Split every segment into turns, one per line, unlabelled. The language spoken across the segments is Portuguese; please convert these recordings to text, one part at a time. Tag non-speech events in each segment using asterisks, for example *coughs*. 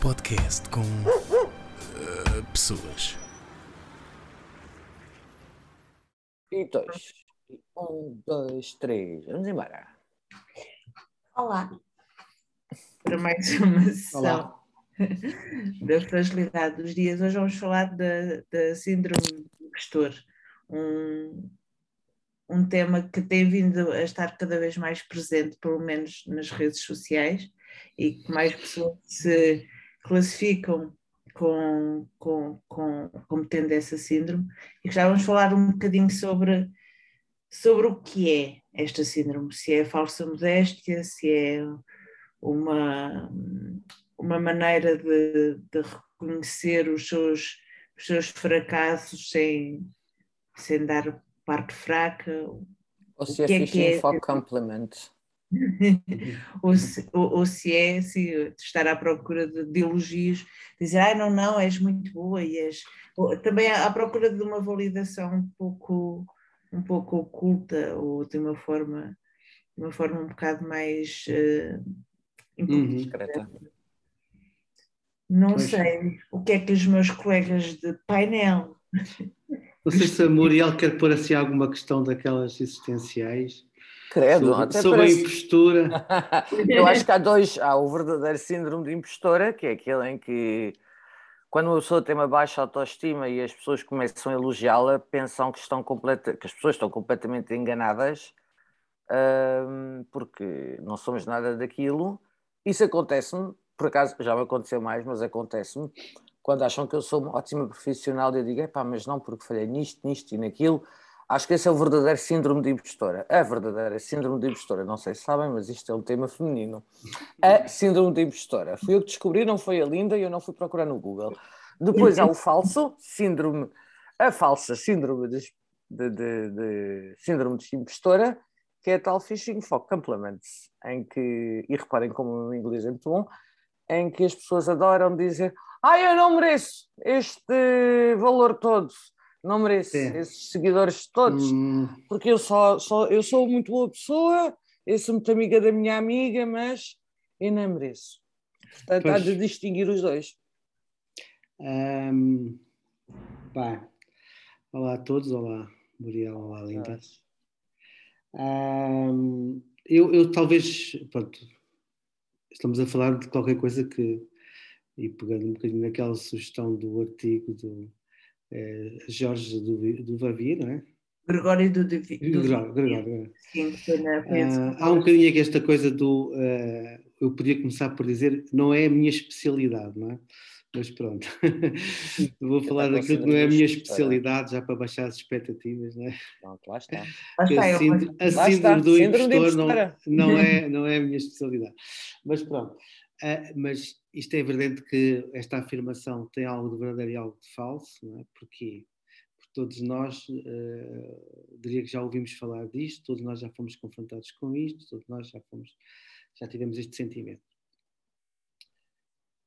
podcast com. eh, pessoas.
E dois. Um, dois, três. Vamos embora.
Olá. Para mais uma sessão
Olá. *laughs*
da fragilidade dos dias. Hoje vamos falar da, da síndrome do impostor, um, um tema que tem vindo a estar cada vez mais presente, pelo menos nas redes sociais, e que mais pessoas se classificam com, com, com, como tendo essa síndrome. E já vamos falar um bocadinho sobre, sobre o que é esta síndrome, se é falsa modéstia, se é uma, uma maneira de, de reconhecer os seus, os seus fracassos sem, sem dar parte fraca,
Ou se é
é que
fishing
é?
for compliment.
Ou, se, ou, ou se é se estar à procura de, de elogios, dizer, ah, não, não, és muito boa e és. Também à procura de uma validação um pouco, um pouco oculta ou de uma forma, uma forma um bocado mais. eh,
Uhum.
Não
Pois.
sei o que é que os meus colegas de painel.
Não sei se a *laughs* Muriel quer pôr assim alguma questão daquelas existenciais
Credo,
sobre,
até
sobre a
parece...
impostura. *laughs*
Eu acho que há dois. Há o verdadeiro síndrome de impostora, que é aquele em que, quando uma pessoa tem uma baixa autoestima e as pessoas começam a elogiá-la, pensam que, estão completa... que as pessoas estão completamente enganadas, hum, porque não somos nada daquilo. Isso acontece-me, por acaso já me aconteceu mais, mas acontece-me, quando acham que eu sou uma ótima profissional eu digo, epá, mas não, porque falhei nisto, nisto e naquilo. Acho que esse é o verdadeiro síndrome de impostora. A verdadeira síndrome de impostora. Não sei se sabem, mas isto é um tema feminino. A síndrome de impostora. Fui eu que descobri, não foi a Linda e eu não fui procurar no Google. Depois há o falso síndrome, a falsa síndrome de, de, de- de- síndrome de impostora, que é a tal phishing for compliments, em que, e reparem como o inglês é muito bom, em que as pessoas adoram dizer ah, eu não mereço este valor todo, não mereço
É.
esses seguidores todos,
Hum,
porque eu só, só eu sou muito boa pessoa, eu sou muito amiga da minha amiga, mas eu não mereço. Portanto, há
Pois.
de distinguir os dois.
hum, pá. Olá a todos, olá Muriel, olá Linda. Hum, eu, eu talvez, pronto, estamos a falar de qualquer coisa que, e pegando um bocadinho naquela sugestão do artigo do eh, Jorge do, do Vavi, não é?
Gregório do Divi- do
Gregório, Gregório, Gregório.
Sim, foi na
Ah, há um bocadinho aqui esta coisa do. ah, eu podia começar por dizer, não é a minha especialidade, não é? Mas pronto, *laughs* vou falar
Eu
daquilo que não é a minha especialidade, já para baixar as expectativas, não é?
Pronto, lá está.
Lá está,
a
eu
síndrome, a
Lá
síndrome do impostor não, não, é, não é a minha especialidade. Mas pronto, Ah, mas isto é evidente que esta afirmação tem algo de verdadeiro e algo de falso, não é? Porque todos nós, ah, diria que já ouvimos falar disto, todos nós já fomos confrontados com isto, todos nós já fomos, já tivemos este sentimento.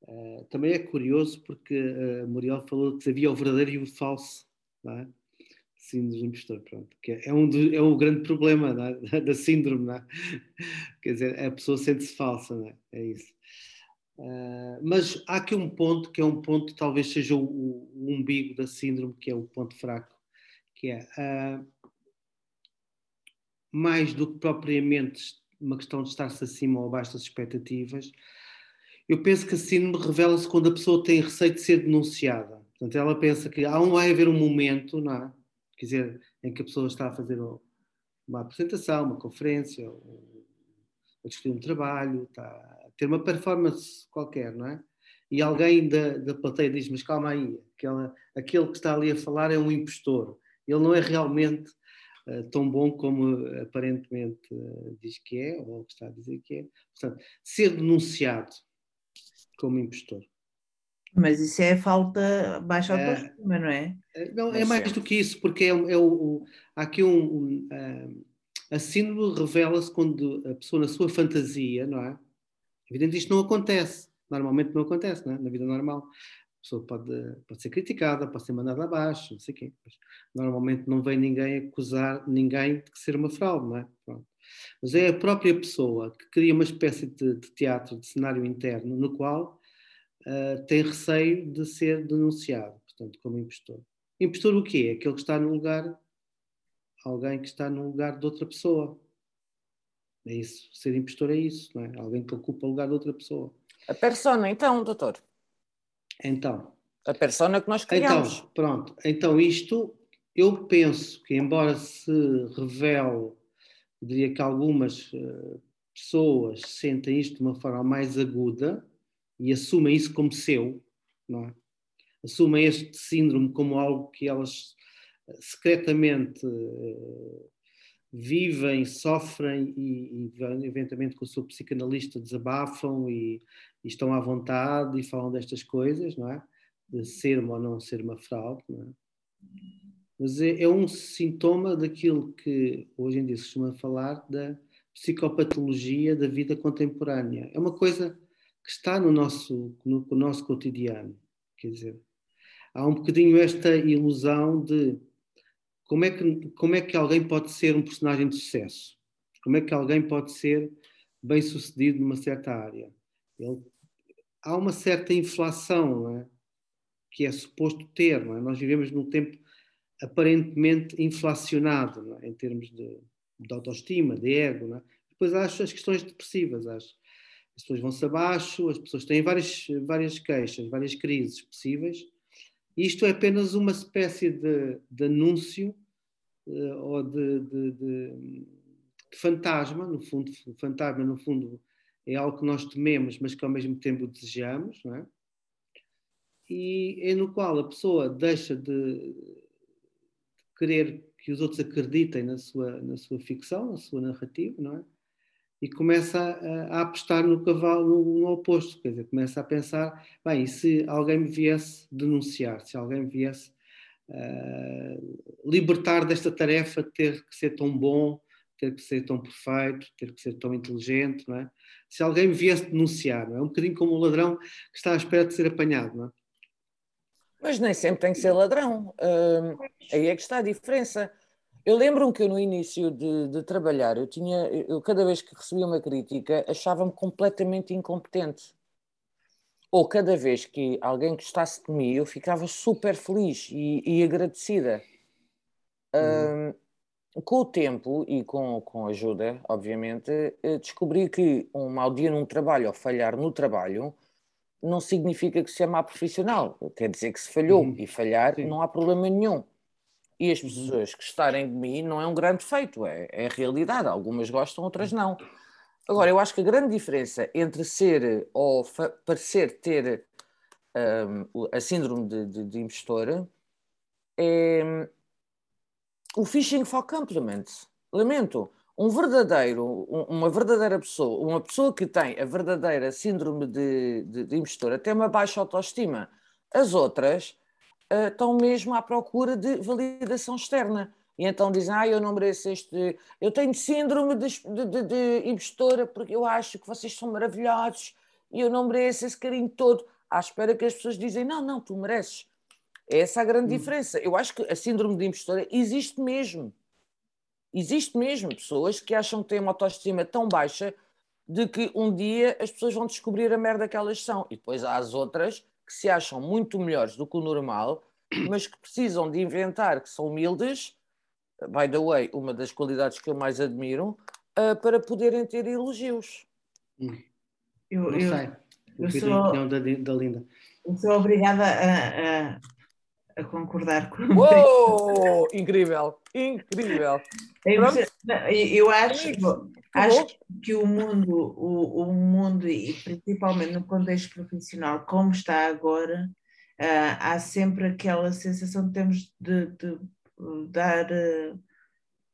Ah, também é curioso porque a Muriel falou que havia o verdadeiro e o falso, não é? Síndrome impostor, pronto. Que é, um do- é o grande problema é? *laughs* da síndrome, é? Quer dizer, a pessoa sente-se falsa, é? É isso. Ah, mas há aqui um ponto que é um ponto, talvez seja o, o umbigo da síndrome, que é o ponto fraco, que é ah, mais do que propriamente uma questão de estar-se acima ou abaixo das expectativas, eu penso que a síndrome revela-se quando a pessoa tem receio de ser denunciada. Portanto, ela pensa que há um, vai haver um momento, não é? Quer dizer, em que a pessoa está a fazer uma apresentação, uma conferência, ou a discutir um trabalho, está ter uma performance qualquer, não é? E alguém da, da plateia diz: Mas calma aí, aquela, aquele que está ali a falar é um impostor. Ele não é realmente eh, tão bom como eh, aparentemente eh, diz que é, ou que está a dizer que é. Portanto, ser denunciado como impostor.
Mas isso é falta baixa
É.
autoestima, não é?
Não, é
Mas
mais do que isso, porque é, é o, o- há aqui um. um, ah, a síndrome revela-se quando a pessoa, na sua fantasia, não é? Evidente, isto não acontece. Normalmente não acontece, não é? Na vida normal. A pessoa pode, pode ser criticada, pode ser mandada abaixo, não sei o quê. Mas normalmente não vem ninguém acusar ninguém de ser uma fraude, não é? Pronto. Mas é a própria pessoa que cria uma espécie de, de teatro, de cenário interno, no qual uh, tem receio de ser denunciado, portanto, como impostor. Impostor o quê? Aquele que está no lugar, alguém que está no lugar de outra pessoa. É isso. Ser impostor é isso, não é? Alguém que ocupa o lugar de outra pessoa.
A persona, então, doutor?
Então.
A persona que nós criamos.
Então, pronto. Então, isto, eu penso que, embora se revele, diria que algumas uh, pessoas sentem isto de uma forma mais aguda e assumem isso como seu, não é? assumem este síndrome como algo que elas eh, secretamente uh, vivem, sofrem e, e, eventualmente com o seu psicanalista desabafam e, e, estão à vontade e falam destas coisas, não é? De ser ou não ser uma fraude, não é? Mas é, é um sintoma daquilo que hoje em dia se costuma falar da psicopatologia da vida contemporânea. É uma coisa que está no nosso, no, no nosso cotidiano, quer dizer, há um bocadinho esta ilusão de como é, que, como é que alguém pode ser um personagem de sucesso? Como é que alguém pode ser bem sucedido numa certa área? Ele, há uma certa inflação é? que é suposto ter. É? Nós vivemos num tempo aparentemente inflacionado é? em termos de, de, autoestima, de ego. É? Depois há as questões depressivas. As, as pessoas vão-se abaixo, as pessoas têm várias, várias queixas, várias crises possíveis isto é apenas uma espécie de, de anúncio ou de, de, de, fantasma, no fundo, fantasma no fundo é algo que nós tememos, mas que ao mesmo tempo desejamos, não é? E é no qual a pessoa deixa de querer que os outros acreditem na sua, na sua ficção, na sua narrativa, não é? e começa a, a apostar no cavalo, no, no, oposto, quer dizer, começa a pensar, bem, e se alguém me viesse denunciar, se alguém me viesse uh, libertar desta tarefa de ter que ser tão bom, ter que ser tão perfeito, ter que ser tão inteligente, não é? Se alguém me viesse denunciar, não é? é um bocadinho como o ladrão que está à espera de ser apanhado, não é?
Mas nem sempre tem que ser ladrão. Uh, aí é que está a diferença. Eu lembro-me que eu, no início de, de, trabalhar, eu tinha, eu cada vez que recebia uma crítica, achava-me completamente incompetente. Ou cada vez que alguém gostasse de mim, eu ficava super feliz e, e agradecida. Uhum. Um, com o tempo e com, com ajuda, obviamente, eh, descobri que um mau dia num trabalho ou falhar no trabalho não significa que se é má profissional. Quer dizer que se falhou uhum. e falhar Sim. não há problema nenhum e as uhum. pessoas gostarem de mim não é um grande feito, é, é realidade. Algumas gostam, outras não. Agora, eu acho que a grande diferença entre ser ou parecer ter um, a síndrome de, de, de impostor é hum, o phishing for compliments. Lamento. Um verdadeiro, uma verdadeira pessoa, uma pessoa que tem a verdadeira síndrome de, de, de impostor, até uma baixa autoestima. As outras uh, estão mesmo à procura de validação externa. E então dizem, ah, eu não mereço este. Eu tenho síndrome de, de, de, impostora porque eu acho que vocês são maravilhosos e eu não mereço esse carinho todo. À espera que as pessoas dizem, não, não, tu mereces. É essa a grande hum. diferença. Eu acho que a síndrome de impostora existe mesmo. Existe mesmo pessoas que acham que têm uma autoestima tão baixa de que um dia as pessoas vão descobrir a merda que elas são. E depois há as outras que se acham muito melhores do que o normal, mas que precisam de inventar que são humildes, by the way, uma das qualidades que eu mais admiro, uh, para poderem ter elogios.
Hum. Eu, Não eu, sei. Eu, eu sou, a opinião da, da Linda.
Eu sou obrigada a, a, a concordar com
Uou! incrível, incrível.
Eu, eu acho, acho que o mundo, o, o mundo, e principalmente no contexto profissional, como está agora, uh, há sempre aquela sensação de temos de, de dar. Uh,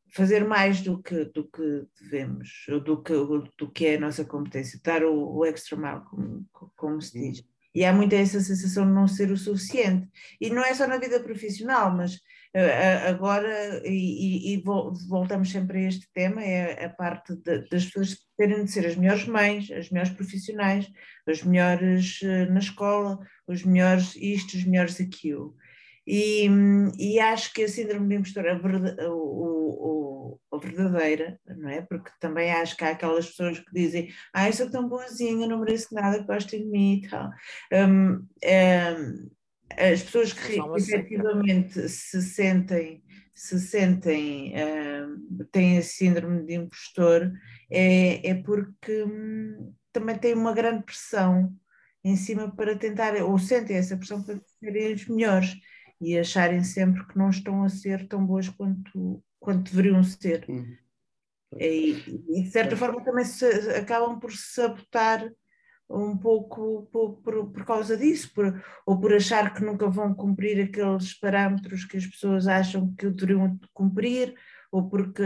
fazer mais do que, do que devemos, do que, do que é a nossa competência, dar o, o extra mile, como, como se diz. E há muita essa sensação de não ser o suficiente. E não é só na vida profissional, mas agora, e, e, voltamos sempre a este tema, é a parte de, das pessoas terem de ser as melhores mães, as melhores profissionais, as melhores eh, na escola, os melhores isto, os melhores aquilo. E, e acho que a síndrome de impostor, o, o, ou, ou, verdadeira, não é? Porque também acho que há aquelas pessoas que dizem ah, eu sou tão boazinha, não mereço nada, gostem de mim e tal. Um, um, as pessoas que efetivamente se sentem se sentem, uh, têm esse síndrome de impostor, é, é porque hum, também têm uma grande pressão em cima para tentar, ou sentem essa pressão para serem os melhores e acharem sempre que não estão a ser tão boas quanto, quanto deveriam ser. Uhum. E, e, de certa forma também se, acabam por sabotar um pouco por, por, por, causa disso, por, ou por achar que nunca vão cumprir aqueles parâmetros que as pessoas acham que deveriam cumprir, ou porque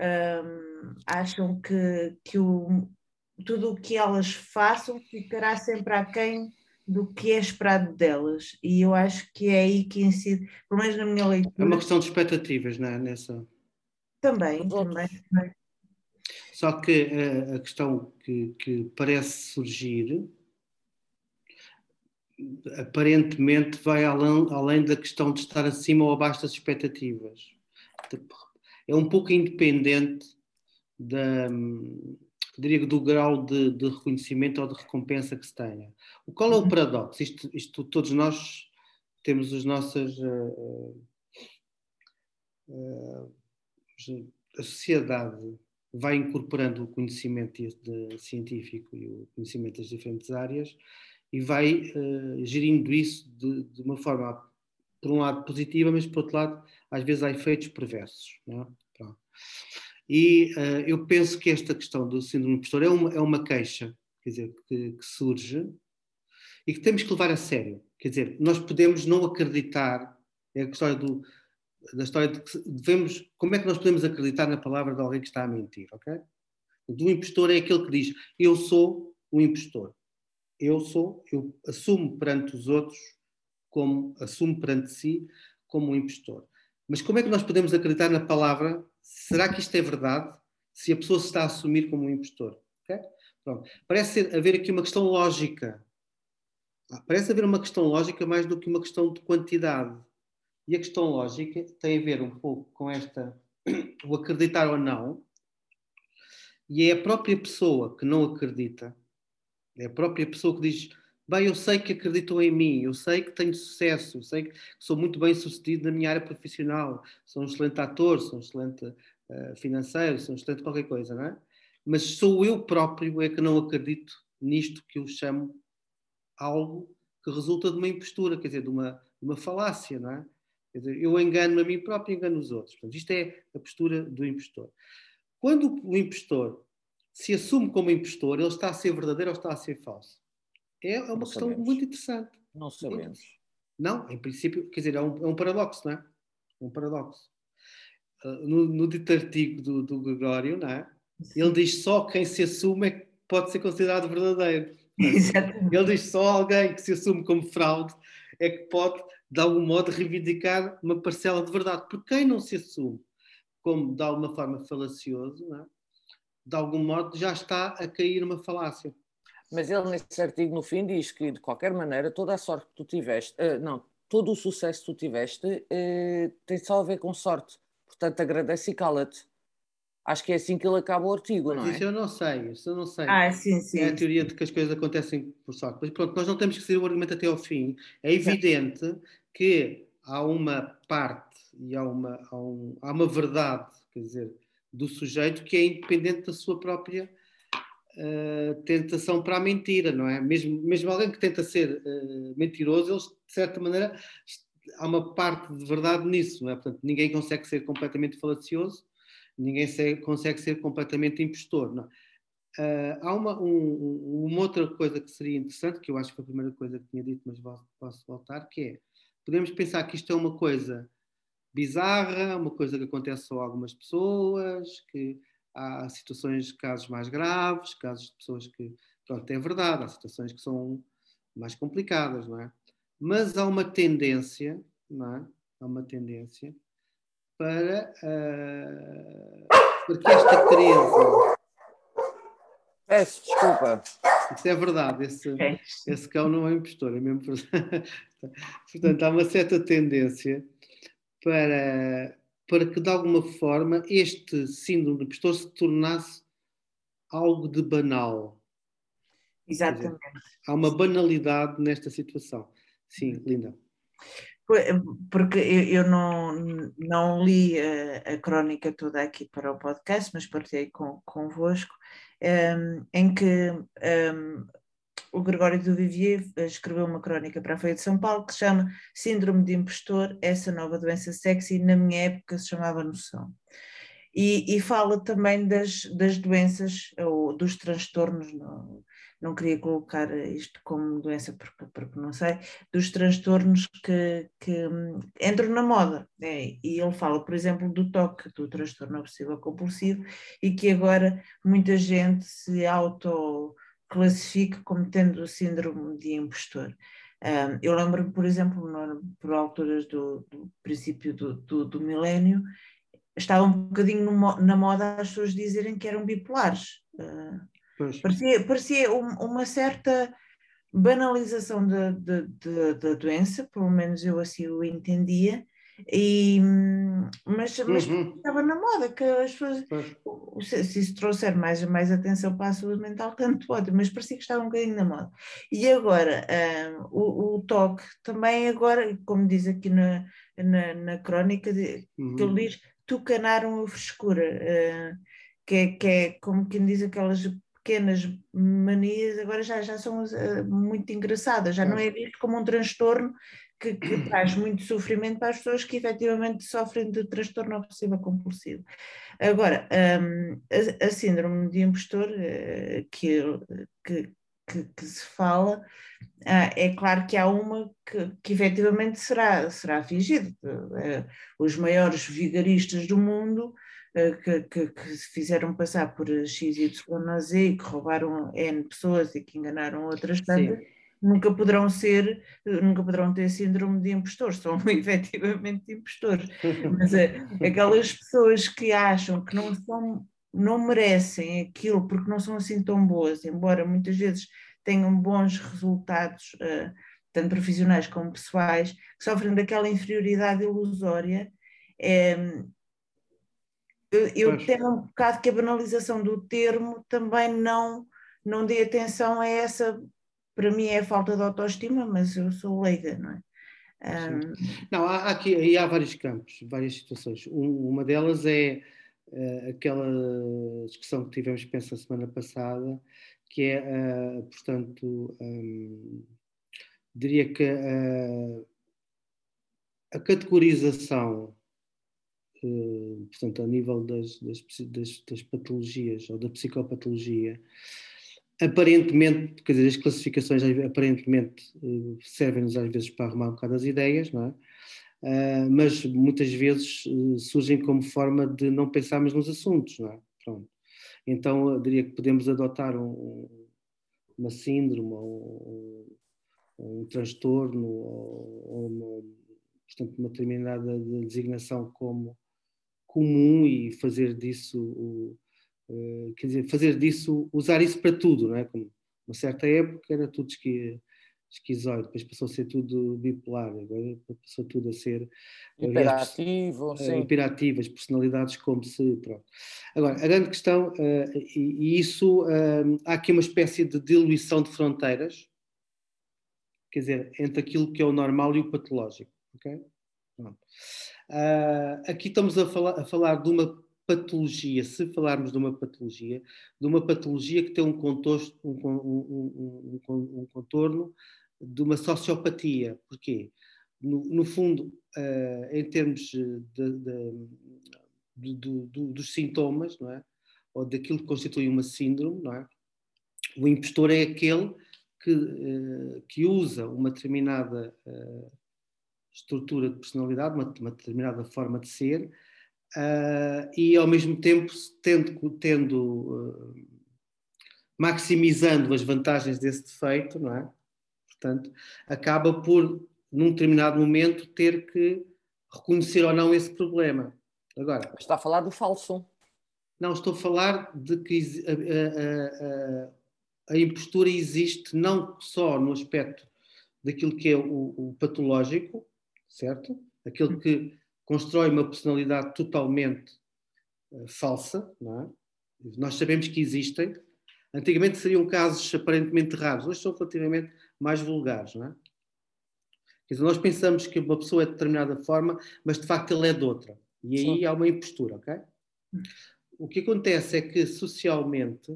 um, acham que, que o, tudo o que elas façam ficará sempre aquém do que é esperado delas. E eu acho que é aí que incide, pelo menos na minha leitura.
É uma questão de expectativas, não é? Nessa...
Também, também. também.
Só que a, a questão que, que, parece surgir aparentemente vai além, além da questão de estar acima ou abaixo das expectativas. É um pouco independente da, diria, do grau de, de, reconhecimento ou de recompensa que se tenha. O qual é o uhum. paradoxo? Isto, isto todos nós temos as nossas. Uh, uh, a sociedade vai incorporando o conhecimento de, científico e o conhecimento das diferentes áreas e vai uh, gerindo isso de, de, uma forma, por um lado, positiva, mas por outro lado, às vezes há efeitos perversos. É? E uh, eu penso que esta questão do síndrome impostor é uma, é uma queixa quer dizer, que, que surge e que temos que levar a sério. Quer dizer, nós podemos não acreditar, é a história do, da história de que devemos, como é que nós podemos acreditar na palavra de alguém que está a mentir, ok? O impostor é aquele que diz, eu sou o impostor. Eu sou, eu assumo perante os outros como, assumo perante si como um impostor. Mas como é que nós podemos acreditar na palavra? Será que isto é verdade? Se a pessoa se está a assumir como um impostor. Okay? Pronto. Parece haver aqui uma questão lógica. Parece haver uma questão lógica mais do que uma questão de quantidade. E a questão lógica tem a ver um pouco com esta, *coughs* o acreditar ou não, e é a própria pessoa que não acredita, é a própria pessoa que diz: Bem, eu sei que acreditou em mim, eu sei que tenho sucesso, eu sei que sou muito bem sucedido na minha área profissional, sou um excelente ator, sou um excelente uh, financeiro, sou um excelente qualquer coisa, não é? Mas sou eu próprio é que não acredito nisto que eu chamo algo que resulta de uma impostura, quer dizer, de uma, de uma falácia, não é? Quer dizer, eu engano a mim próprio e engano os outros. Portanto, isto é a postura do impostor. Quando o impostor se assume como impostor, ele está a ser verdadeiro ou está a ser falso? É, é uma não questão sabemos. muito interessante.
Não sabemos.
Não, em princípio, quer dizer, é um, é um paradoxo, não é? É um paradoxo. Uh, no, no dito artigo do, do Gregório, não é? Ele diz só quem se assume é que pode ser considerado verdadeiro. *laughs*
Exatamente.
Ele diz só alguém que se assume como fraude é que pode de algum modo, reivindicar uma parcela de verdade. Porque quem não se assume como, de alguma forma, falacioso, é? de algum modo já está a cair numa falácia.
Mas ele, nesse artigo, no fim, diz que, de qualquer maneira, toda a sorte que tu tiveste, uh, não, todo o sucesso que tu tiveste uh, tem só a ver com sorte. Portanto, agradece e cala-te. Acho que é assim que ele acaba o artigo, não
é? Isso eu não sei, isso eu não sei.
Ah, sim, sim.
É a teoria de que as coisas acontecem por sorte. Mas pronto, nós não temos que seguir o argumento até ao fim. É evidente que há uma parte e há uma, há, um, há uma verdade, quer dizer, do sujeito que é independente da sua própria uh, tentação para a mentira, não é? Mesmo, mesmo alguém que tenta ser uh, mentiroso, eles, de certa maneira, há uma parte de verdade nisso, não é? Portanto, ninguém consegue ser completamente falacioso ninguém se, consegue ser completamente impostor. Não. Uh, há uma, um, uma outra coisa que seria interessante, que eu acho que foi a primeira coisa que tinha dito, mas posso voltar, que é, podemos pensar que isto é uma coisa bizarra, uma coisa que acontece só a algumas pessoas, que há situações, casos mais graves, casos de pessoas que, pronto, é verdade, há situações que são mais complicadas, não é? Mas há uma tendência, não é? Há uma tendência para, uh, porque esta crise.
Peço desculpa.
Isso é verdade, esse, esse cão não é impostor, é mesmo. *laughs* Portanto, há uma certa tendência para para que de alguma forma este síndrome do impostor se tornasse algo de banal.
Exatamente.
Dizer, há uma banalidade nesta situação. Sim, Linda.
Porque eu não, não li a, a crónica toda aqui para o podcast, mas partilhei com, convosco, um, em que um, o Gregório do Vivier escreveu uma crónica para a Feira de São Paulo que se chama Síndrome de Impostor, essa nova doença sexy, na minha época se chamava Noção. E, e fala também das, das doenças ou dos transtornos, no, não queria colocar isto como doença porque, porque não sei, dos transtornos que, que hum, entram na moda. Né? E ele fala, por exemplo, do toque, do transtorno obsessivo compulsivo, e que agora muita gente se auto-classifica como tendo o síndrome de impostor. Um, eu lembro-me, por exemplo, no, por alturas do, do princípio do, do, do milénio, estava um bocadinho no, na moda as pessoas dizerem que eram bipolares. Uh, Parecia, parecia uma certa banalização da, da, da, da, doença, pelo menos eu assim o entendia, e, mas, mas uhum. estava na moda que as pessoas, se, se isso trouxer mais, mais atenção para a saúde mental, *laughs* tanto pode, mas parecia que estava um bocadinho na moda. E agora, um, o, o, toque também agora, como diz aqui na, na, na crónica, de, uhum. que ele uhum. diz, tucanaram a frescura, uh, que, é, que é como quem diz aquelas pequenas manias agora já, já são uh, muito engraçadas, já não é visto como um transtorno que, que, traz muito sofrimento para as pessoas que efetivamente sofrem de transtorno obsessivo compulsivo. Agora, um, a, a, síndrome de impostor uh, que, que, que, que, se fala, uh, é claro que há uma que, que efetivamente será, será fingida. Uh, os maiores vigaristas do mundo eh, que, que, que, se fizeram passar por XYZ e que roubaram N pessoas e que enganaram outras tantas, nunca poderão ser, nunca poderão ter síndrome de impostor, são *laughs* efetivamente impostores. Mas é, aquelas pessoas que acham que não são, não merecem aquilo porque não são assim tão boas, embora muitas vezes tenham bons resultados, uh, tanto profissionais como pessoais, que sofrem daquela inferioridade ilusória. É, eu, eu tenho um bocado que a banalização do termo também não, não dê atenção a essa, para mim é falta de autoestima, mas eu sou leiga, não é?
Um... Não, há, aqui aí há vários campos, várias situações. Um, uma delas é uh, aquela discussão que tivemos, penso, a semana passada, que é, uh, portanto, um, diria que uh, a categorização portanto, a nível das, das, das, das, patologias ou da psicopatologia, aparentemente, quer dizer, as classificações aparentemente eh, servem-nos às vezes para arrumar um bocado as ideias, não é? Uh, mas muitas vezes uh, surgem como forma de não pensarmos nos assuntos, não é? Pronto. Então, eu diria que podemos adotar um, uma síndrome ou um, um transtorno ou, ou uma, portanto, uma determinada designação como comum e fazer disso, uh, quer dizer, fazer disso, usar isso para tudo, não é? Como uma certa época era tudo esqui, esquizoide, depois passou a ser tudo bipolar, agora passou tudo a ser
hiperativo,
as, uh, hiperativas, personalidades como se, pronto. Agora, a grande questão, uh, e, e, isso, uh, há aqui uma espécie de diluição de fronteiras, quer dizer, entre aquilo que é o normal e o patológico, ok? Pronto. Aqui estamos a a falar de uma patologia, se falarmos de uma patologia, de uma patologia que tem um, contorno, um, um, um contorno de uma sociopatia. Porquê? No, no fundo, uh, em termos de, de, de, dos sintomas, não é? ou daquilo que constitui uma síndrome, não é? o impostor é aquele que, uh, que usa uma determinada uh, estrutura de personalidade, uma, uma determinada forma de ser, uh, e ao mesmo tempo tendo, tendo uh, maximizando as vantagens desse defeito, não é? Portanto, acaba por, num determinado momento, ter que reconhecer ou não esse problema. Agora,
está a falar do falso.
Não, estou a falar de que a, a, a, a impostura existe não só no aspecto daquilo que é o, o patológico, certo? Aquilo que constrói uma personalidade totalmente uh, falsa, não é? Nós sabemos que existem. Antigamente seriam casos aparentemente raros, hoje são relativamente mais vulgares, não é? Quer dizer, nós pensamos que uma pessoa é de determinada forma, mas de facto ele é de outra. E aí Sim. há uma impostura, ok? O que acontece é que socialmente,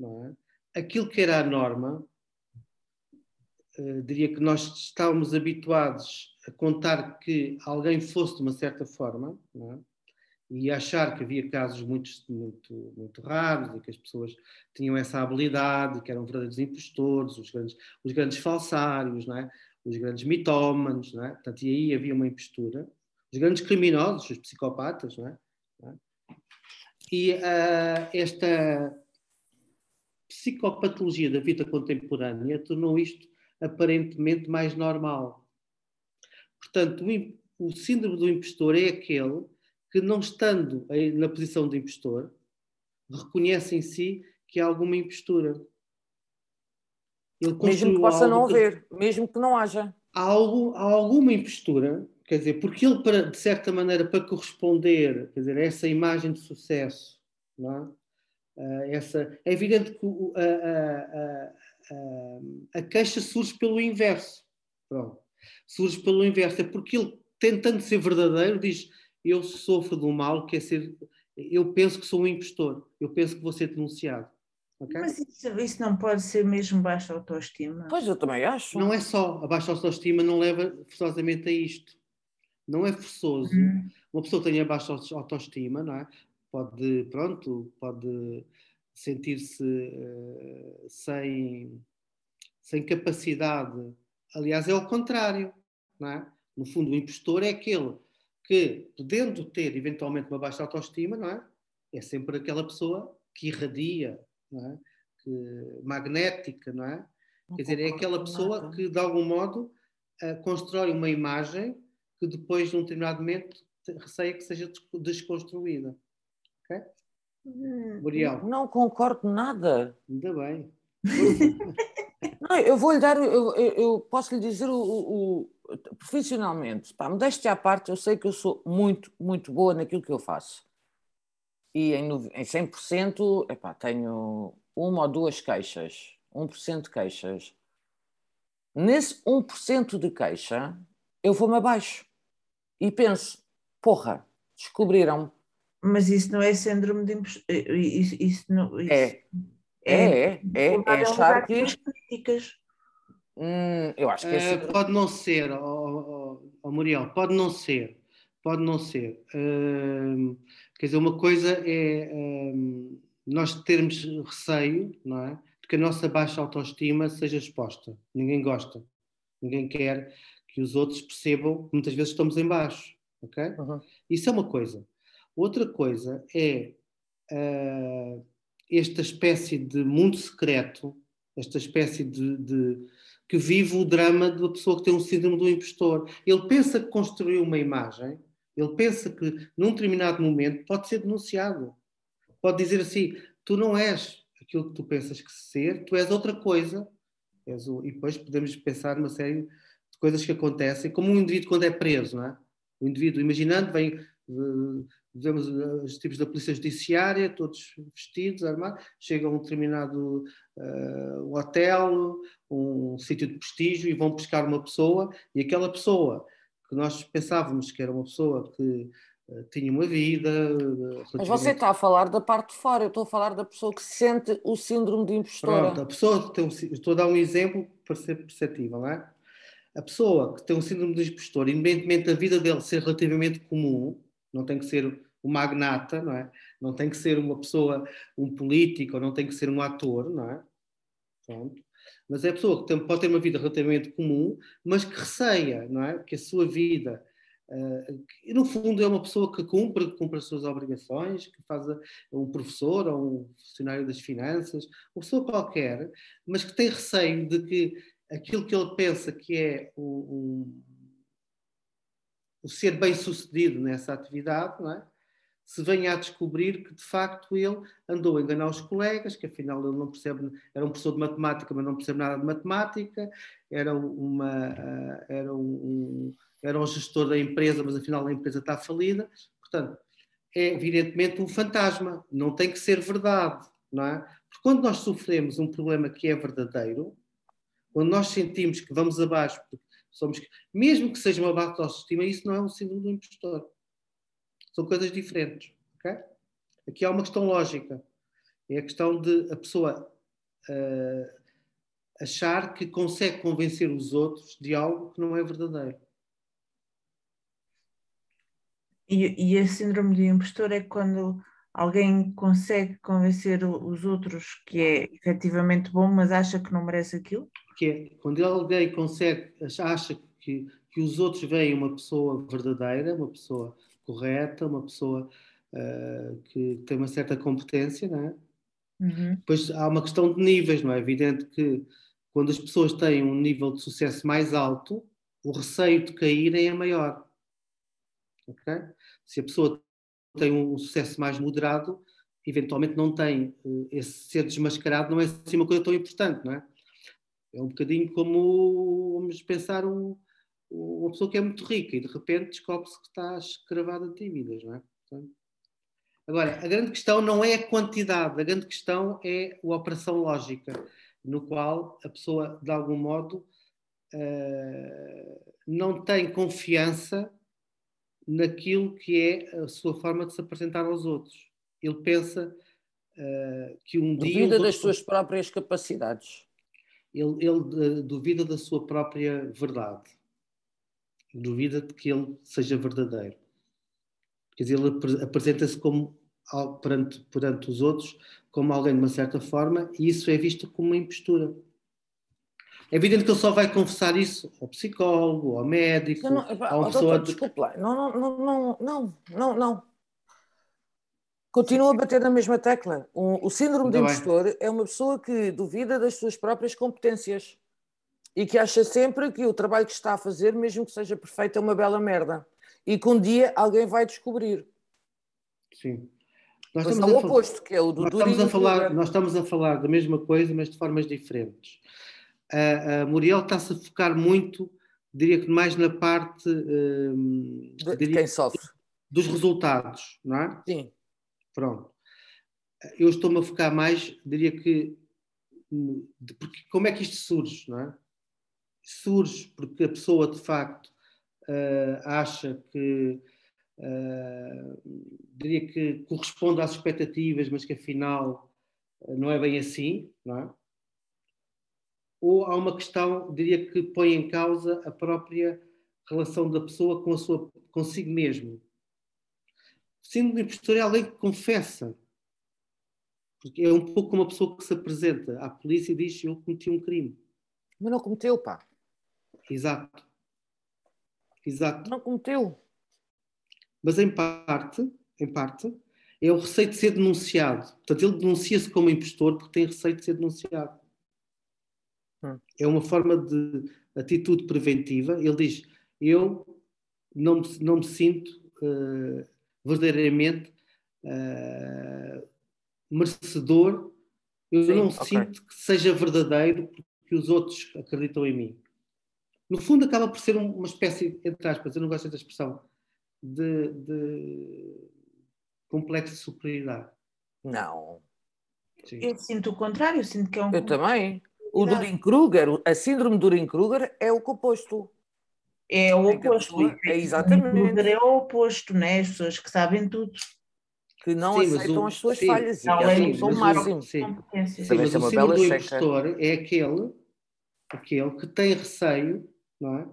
é? aquilo que era a norma, uh, diria que nós estávamos habituados a contar que alguém fosse de uma certa forma, é? e achar que havia casos muito, muito, muito raros e que as pessoas tinham essa habilidade, que eram verdadeiros impostores, os grandes, os grandes falsários, não é? os grandes mitómanos, não é? Portanto, e aí havia uma impostura. Os grandes criminosos, os psicopatas, não é? Não é? E uh, esta psicopatologia da vida contemporânea tornou isto aparentemente mais normal. Portanto, o, síndrome do impostor é aquele que, não estando na posição de impostor, reconhece em si que há alguma impostura.
mesmo que possa não haver, mesmo que não haja.
Há, algo, há alguma impostura quer dizer, porque ele, para, de certa maneira, para corresponder, quer dizer, a essa imagem de sucesso, não é? Uh, essa, é evidente que a, a, a, a, queixa surge pelo inverso. Pronto. Surge pelo inverso. É porque ele, tentando ser verdadeiro, diz: Eu sofro do mal, quer ser. Eu penso que sou um impostor. Eu penso que vou ser denunciado.
Okay? Mas isso, isso, não pode ser mesmo baixa autoestima?
Pois eu também acho.
Não é só. A baixa autoestima não leva forçosamente a isto não é forçoso. Uhum. Uma pessoa que tenha baixa autoestima, não é? Pode, pronto, pode sentir-se uh, sem, sem capacidade. Aliás, é o contrário, é? No fundo, o impostor é aquele que, podendo ter eventualmente uma baixa autoestima, não é? É sempre aquela pessoa que irradia, é? Que, magnética, não é? Não Quer dizer, é aquela pessoa nada. que, de algum modo, uh, constrói uma imagem que depois, num determinado momento, receia que seja desconstruída. Ok?
Hum, Muriel. Não concordo nada.
Ainda bem. *laughs*
não, eu vou lhe dar, eu, eu, eu posso lhe dizer o, o, o profissionalmente, pá, modéstia à parte, eu sei que eu sou muito, muito boa naquilo que eu faço. E em, em 100% epá, tenho uma ou duas queixas, 1% de queixas. Nesse 1% de queixa, eu vou-me abaixo e penso, porra, descobriram.
Mas isso não é síndrome de impostor. Isso, isso não, isso
é. É, é, é, é, é achar que.
Críticas.
Hum, eu acho que é
uh, pode não ser, oh, oh, oh, Muriel, pode não ser, pode não ser. Uh, quer dizer, uma coisa é uh, nós termos receio, não é? De que a nossa baixa autoestima seja exposta. Ninguém gosta, ninguém quer que os outros percebam que muitas vezes estamos em baixo, ok? Uhum. Isso é uma coisa. Outra coisa é uh, esta espécie de mundo secreto, esta espécie de, de, que vive o drama da pessoa que tem um síndrome do impostor. Ele pensa que construiu uma imagem, ele pensa que num determinado momento pode ser denunciado. Pode dizer assim: tu não és aquilo que tu pensas que ser, tu és outra coisa. E depois podemos pensar numa série coisas que acontecem, como um indivíduo quando é preso, não é? O indivíduo, imaginando, vem, eh, vemos eh, os tipos da polícia judiciária, todos vestidos, armados, chegam a um determinado uh, hotel, um sítio de prestígio e vão buscar uma pessoa e aquela pessoa que nós pensávamos que era uma pessoa que uh, tinha uma vida.
Uh, Mas você está a falar da parte de fora, eu estou a falar da pessoa que sente o síndrome de impostora.
Pronto, a pessoa tem um, estou a dar um exemplo para ser perceptível, não é? a pessoa que tem um síndrome de impostor, independentemente da vida dele ser relativamente comum, não tem que ser um magnata, não é? Não tem que ser uma pessoa, um político, não tem que ser um ator, não é? Pronto. Mas é a pessoa que tem, pode ter uma vida relativamente comum, mas que receia, não é? Que a sua vida, uh, no fundo, é uma pessoa que cumpre, cumpre as suas obrigações, que faz a, um professor ou um funcionário das finanças, uma pessoa qualquer, mas que tem receio de que aquilo que ele pensa que é o, o ser bem sucedido nessa atividade, não é? se venha a descobrir que de facto ele andou a enganar os colegas, que afinal ele não percebe, era um professor de matemática, mas não percebe nada de matemática, era uma, era um, era o gestor da empresa, mas afinal a empresa está falida. Portanto, é evidentemente um fantasma, não tem que ser verdade, não é? Porque quando nós sofremos um problema que é verdadeiro, quando nós sentimos que vamos abaixo, somos, mesmo que seja uma baixa autoestima, isso não é um símbolo do impostor. São coisas diferentes. Okay? Aqui há uma questão lógica. É a questão de a pessoa uh, achar que consegue convencer os outros de algo que não é verdadeiro.
E, e a síndrome do impostor é quando alguém consegue convencer os outros que é efetivamente bom, mas acha que não merece aquilo?
Que é quando alguém consegue, acha que, que os outros veem uma pessoa verdadeira, uma pessoa correta, uma pessoa uh, que tem uma certa competência, não é? Uhum. Depois há uma questão de níveis, não é? é evidente que quando as pessoas têm um nível de sucesso mais alto, o receio de caírem é maior. Okay? Se a pessoa tem um sucesso mais moderado, eventualmente não tem uh, esse ser desmascarado, não é assim uma coisa tão importante, não é? É um bocadinho como vamos pensar um, uma pessoa que é muito rica e de repente descobre-se que está escravada de dívidas, não é? Portanto, agora, a grande questão não é a quantidade, a grande questão é a operação lógica, no qual a pessoa, de algum modo, uh, não tem confiança naquilo que é a sua forma de se apresentar aos outros. Ele pensa uh, que um
dia. Duvida das suas próprias capacidades.
Ele, ele uh, duvida da sua própria verdade. Duvida de que ele seja verdadeiro. Quer dizer, ele apresenta-se como perante, perante os outros como alguém de uma certa forma e isso é visto como uma impostura. É evidente que ele só vai confessar isso ao psicólogo, ao médico, não, não, a uma pessoa.
Doutor, desculpe lá, não, não, não, não, não, não. Continua a bater na mesma tecla. O, o síndrome do impostor é uma pessoa que duvida das suas próprias competências e que acha sempre que o trabalho que está a fazer, mesmo que seja perfeito, é uma bela merda. E que um dia alguém vai descobrir.
Sim.
Nós estamos ao oposto, que é o do
nós estamos, a falar, nós estamos a falar da mesma coisa, mas de formas diferentes a, a Muriel está-se a focar muito, diria que mais na parte um,
de quem sofre
dos resultados, não é?
Sim.
Pronto. Eu estou-me a focar mais, diria que de, porque, como é que isto surge, não é? Surge porque a pessoa de facto uh, acha que uh, diria que corresponde às expectativas, mas que afinal uh, não é bem assim, não é? Ou há uma questão, diria que põe em causa a própria relação da pessoa com a sua, consigo mesmo. Sendo impostor é alguém que confessa. Porque é um pouco como uma pessoa que se apresenta à polícia e diz eu cometi um crime.
Mas não cometeu, pá.
Exato. Exato.
Não cometeu.
Mas em parte, em parte, é o receio de ser denunciado. Portanto, ele denuncia-se como impostor porque tem receio de ser denunciado. É uma forma de atitude preventiva. Ele diz: Eu não me, não me sinto uh, verdadeiramente uh, merecedor, eu Sim, não okay. sinto que seja verdadeiro porque os outros acreditam em mim. No fundo, acaba por ser uma espécie, entre aspas, eu não gosto dessa expressão, de, de complexo de superioridade.
Não.
Sim. Eu sinto o contrário, eu sinto que é um.
Eu também. O Dunning-Kruger, a síndrome de Dunning-Kruger é o composto.
É o oposto.
É exatamente.
É o oposto, né? As pessoas que sabem tudo.
Que não sim, aceitam o, as suas sim, falhas e
é o máximo. Sim, sim. sim mas o síndrome do impostor é aquele, aquele que tem receio, não é?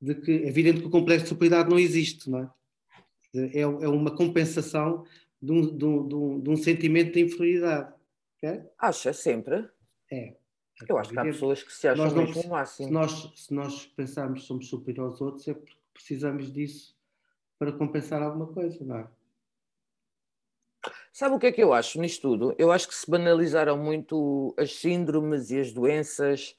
De que é evidente que o complexo de superioridade não existe, não é? É, é uma compensação de um, de, um, de um, sentimento de inferioridade. Okay?
Acha sempre?
É.
Eu acho que há pessoas que se acham nós não, mesmo
máximo. Se nós, se nós pensarmos que somos superiores aos outros, é porque precisamos disso para compensar alguma coisa, não é?
Sabe o que é que eu acho nisto tudo? Eu acho que se banalizaram muito as síndromes e as doenças.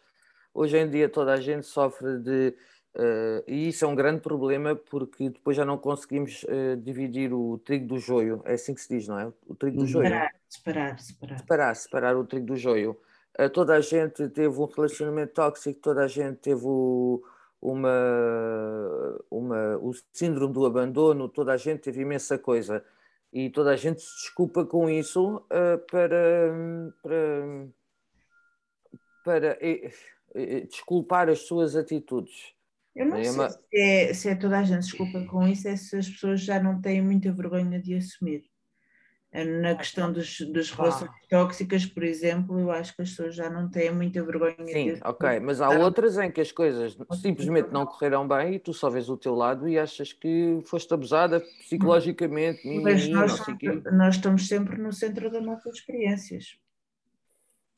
Hoje em dia toda a gente sofre de. Uh, e isso é um grande problema porque depois já não conseguimos uh, dividir o trigo do joio. É assim que se diz, não é? O trigo do joio.
Separar, separar, separar.
Separar, separar o trigo do joio. Eh, toda a gente teve um relacionamento tóxico, toda a gente teve o, uma, uma, o síndrome do abandono, toda a gente teve imensa coisa e toda a gente se desculpa com isso uh, para, para, para uh, desculpar as suas atitudes.
Eu não é sei uma... se, é, se é toda a gente se desculpa com isso, é se as pessoas já não têm muita vergonha de assumir. Na ah, questão dos, das relações ah. tóxicas, por exemplo, eu acho que as pessoas já não têm muita vergonha.
Sim, de... ok, mas há outras em que as coisas simplesmente não correram bem e tu só vês o teu lado e achas que foste abusada psicologicamente.
Mas nós, nós estamos sempre no centro das nossas experiências.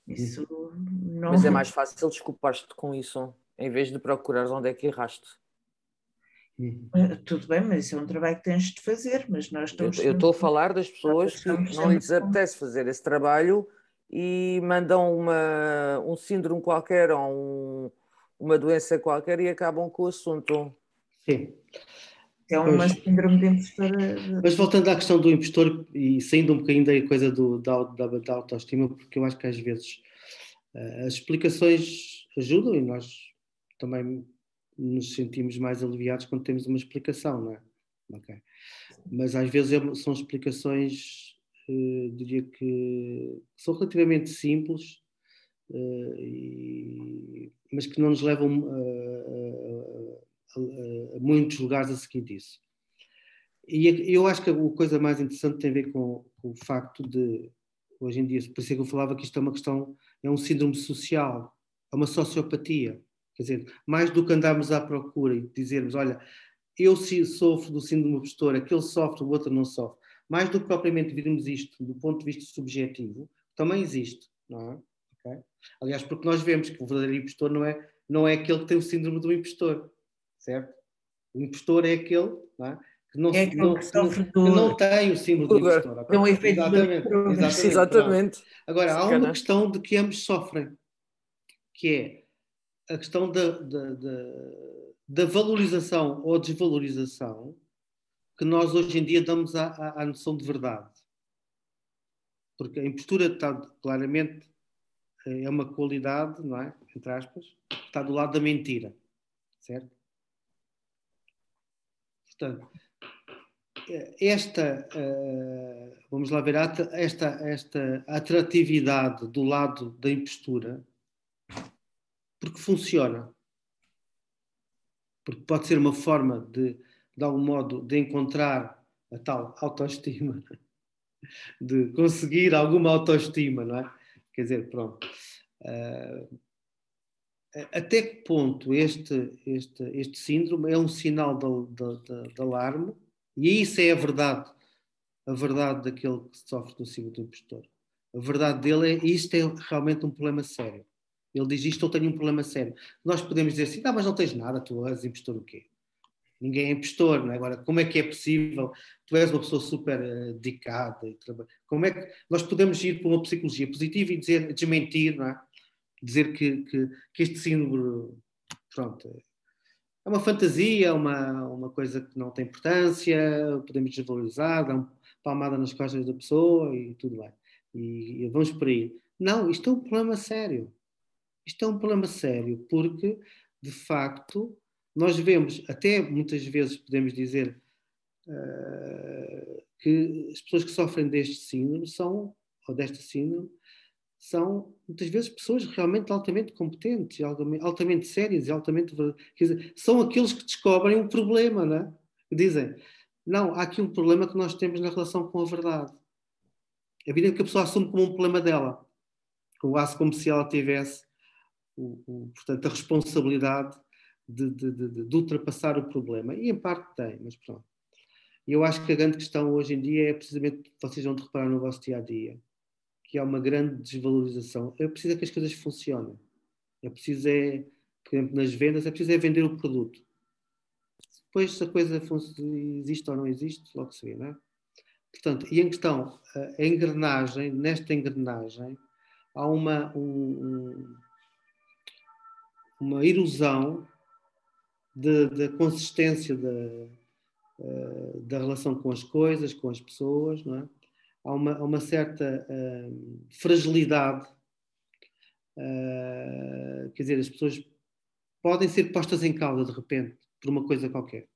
Isso não... Mas é mais fácil desculpar-te com isso em vez de procurares onde é que erraste.
Uhum. Eh, tudo bem, mas isso é um trabalho que tens de fazer, mas nós estamos...
Eu estou a falar das pessoas que não lhes apetece fazer esse trabalho e mandam uma, um síndrome qualquer ou um, uma doença qualquer e acabam com o assunto.
Sim.
É uma pois, síndrome de impostor.
Mas voltando à questão do impostor e saindo um bocadinho da coisa do, da, da, da autoestima, porque eu acho que às vezes uh, as explicações ajudam e nós também nos sentimos mais aliviados quando temos uma explicação, não é? Okay. Mas às vezes é são explicações, uh, diria que são relativamente simples, uh, e, mas que não nos levam uh, a, a, muitos lugares a seguir disso. E eu acho que a coisa mais interessante tem a ver com, com, o facto de, hoje em dia, por isso é que eu falava que isto é uma questão, é um síndrome social, é uma sociopatia. Quer dizer, mais do que andarmos à procura e dizermos, olha, eu sofro do síndrome do impostor, aquele sofre, o outro não sofre. Mais do que propriamente virmos isto do ponto de vista subjetivo, também existe, não é? Okay? Aliás, porque nós vemos que o verdadeiro impostor não é, não é aquele que tem o síndrome do impostor, certo? O impostor é aquele não é? que, não, é não, que, que, que não tem o síndrome do impostor.
Okay? É um efeito
exatamente, exatamente, exatamente.
Agora, há uma questão de que ambos sofrem, que é a questão da, da, da, da, valorização ou desvalorização que nós hoje em dia damos à, à, à noção de verdade. Porque a impostura está claramente eh, é uma qualidade, não é? Entre aspas, está do lado da mentira, certo? Portanto, eh, esta, eh, vamos lá ver, esta, esta atratividade do lado da impostura porque funciona. Porque pode ser uma forma de, de algum modo, de encontrar a tal autoestima, *laughs* de conseguir alguma autoestima, não é? Quer dizer, pronto. Uh, até que ponto este, este, este síndrome é um sinal de, de, de, de, alarme, e isso é a verdade, a verdade daquele que sofre do síndrome do impostor. A verdade dele é isto é realmente um problema sério. Ele diz isto, eu tenho um problema sério. Nós podemos dizer assim, ah, mas não tens nada, tu és impostor o quê? Ninguém é impostor, não é? Agora, como é que é possível? Tu és uma pessoa super uh, dedicada. Como é que nós podemos ir para uma psicologia positiva e dizer, desmentir, não é? Dizer que, que, que este síndrome, pronto, é uma fantasia, uma, uma coisa que não tem importância, podemos desvalorizar, dar uma palmada nas costas da pessoa e tudo bem. E, e vamos por aí. Não, isto é um problema sério. Isto é um problema sério, porque, de facto, nós vemos, até muitas vezes podemos dizer uh, que as pessoas que sofrem deste síndrome são, ou desta síndrome, são muitas vezes pessoas realmente altamente competentes, altamente, altamente sérias altamente. Dizer, são aqueles que descobrem um problema, não é? Dizem: não, há aqui um problema que nós temos na relação com a verdade. É evidente que a pessoa assume como um problema dela, quase como se ela tivesse o, o, portanto, a responsabilidade de, de, de, de, ultrapassar o problema. E em parte tem, mas pronto. Eu acho que a grande questão hoje em dia é precisamente, vocês vão reparar no vosso dia a dia, que há uma grande desvalorização. É preciso que as coisas funcionem. É preciso, é, por exemplo, nas vendas, é preciso é vender o produto. Depois, se a coisa existe ou não existe, logo se vê, não é? Portanto, e em questão, a engrenagem, nesta engrenagem, há uma, um, uma erosão da consistência da, uh, da relação com as coisas, com as pessoas, não é? Há uma, há uma certa uh, fragilidade, uh, quer dizer, as pessoas podem ser postas em causa de repente por uma coisa qualquer.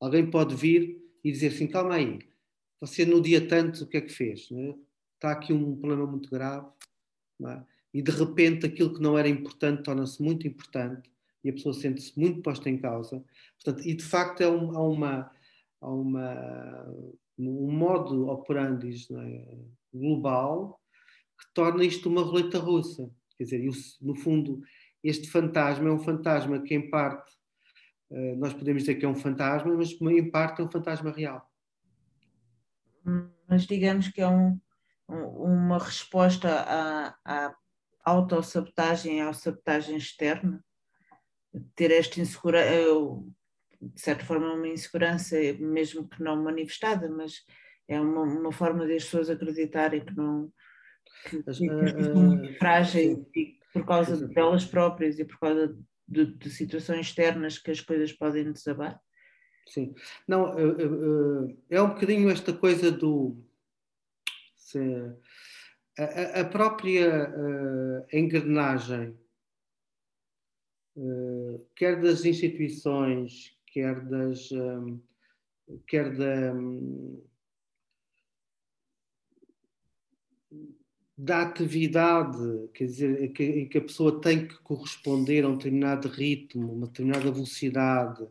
Alguém pode vir e dizer assim: calma aí, você no dia tanto o que é que fez? É? Está aqui um problema muito grave é? E de repente aquilo que não era importante torna-se muito importante e a pessoa sente-se muito posta em causa. Portanto, e de facto é um, há, uma, há uma, um modo operandi é? global que torna isto uma roleta russa. Quer dizer, no fundo, este fantasma é um fantasma que, em parte, eh, nós podemos dizer que é um fantasma, mas em parte é um fantasma real.
Mas digamos que é um, uma resposta à, à autossabotagem, à sabotagem externa, ter esta insegurança, de certa forma, uma insegurança, mesmo que não manifestada, mas é uma, uma forma das pessoas acreditarem que não que, que, uh, frágeis por causa delas próprias e por causa de, de, situações externas que as coisas podem desabar?
Sim, não, é um bocadinho esta coisa do. Se, a, a, própria uh, engrenagem, uh, quer das instituições, quer das. Um, quer da. Um, da atividade, quer dizer, em que, que, a pessoa tem que corresponder a um determinado ritmo, uma determinada velocidade,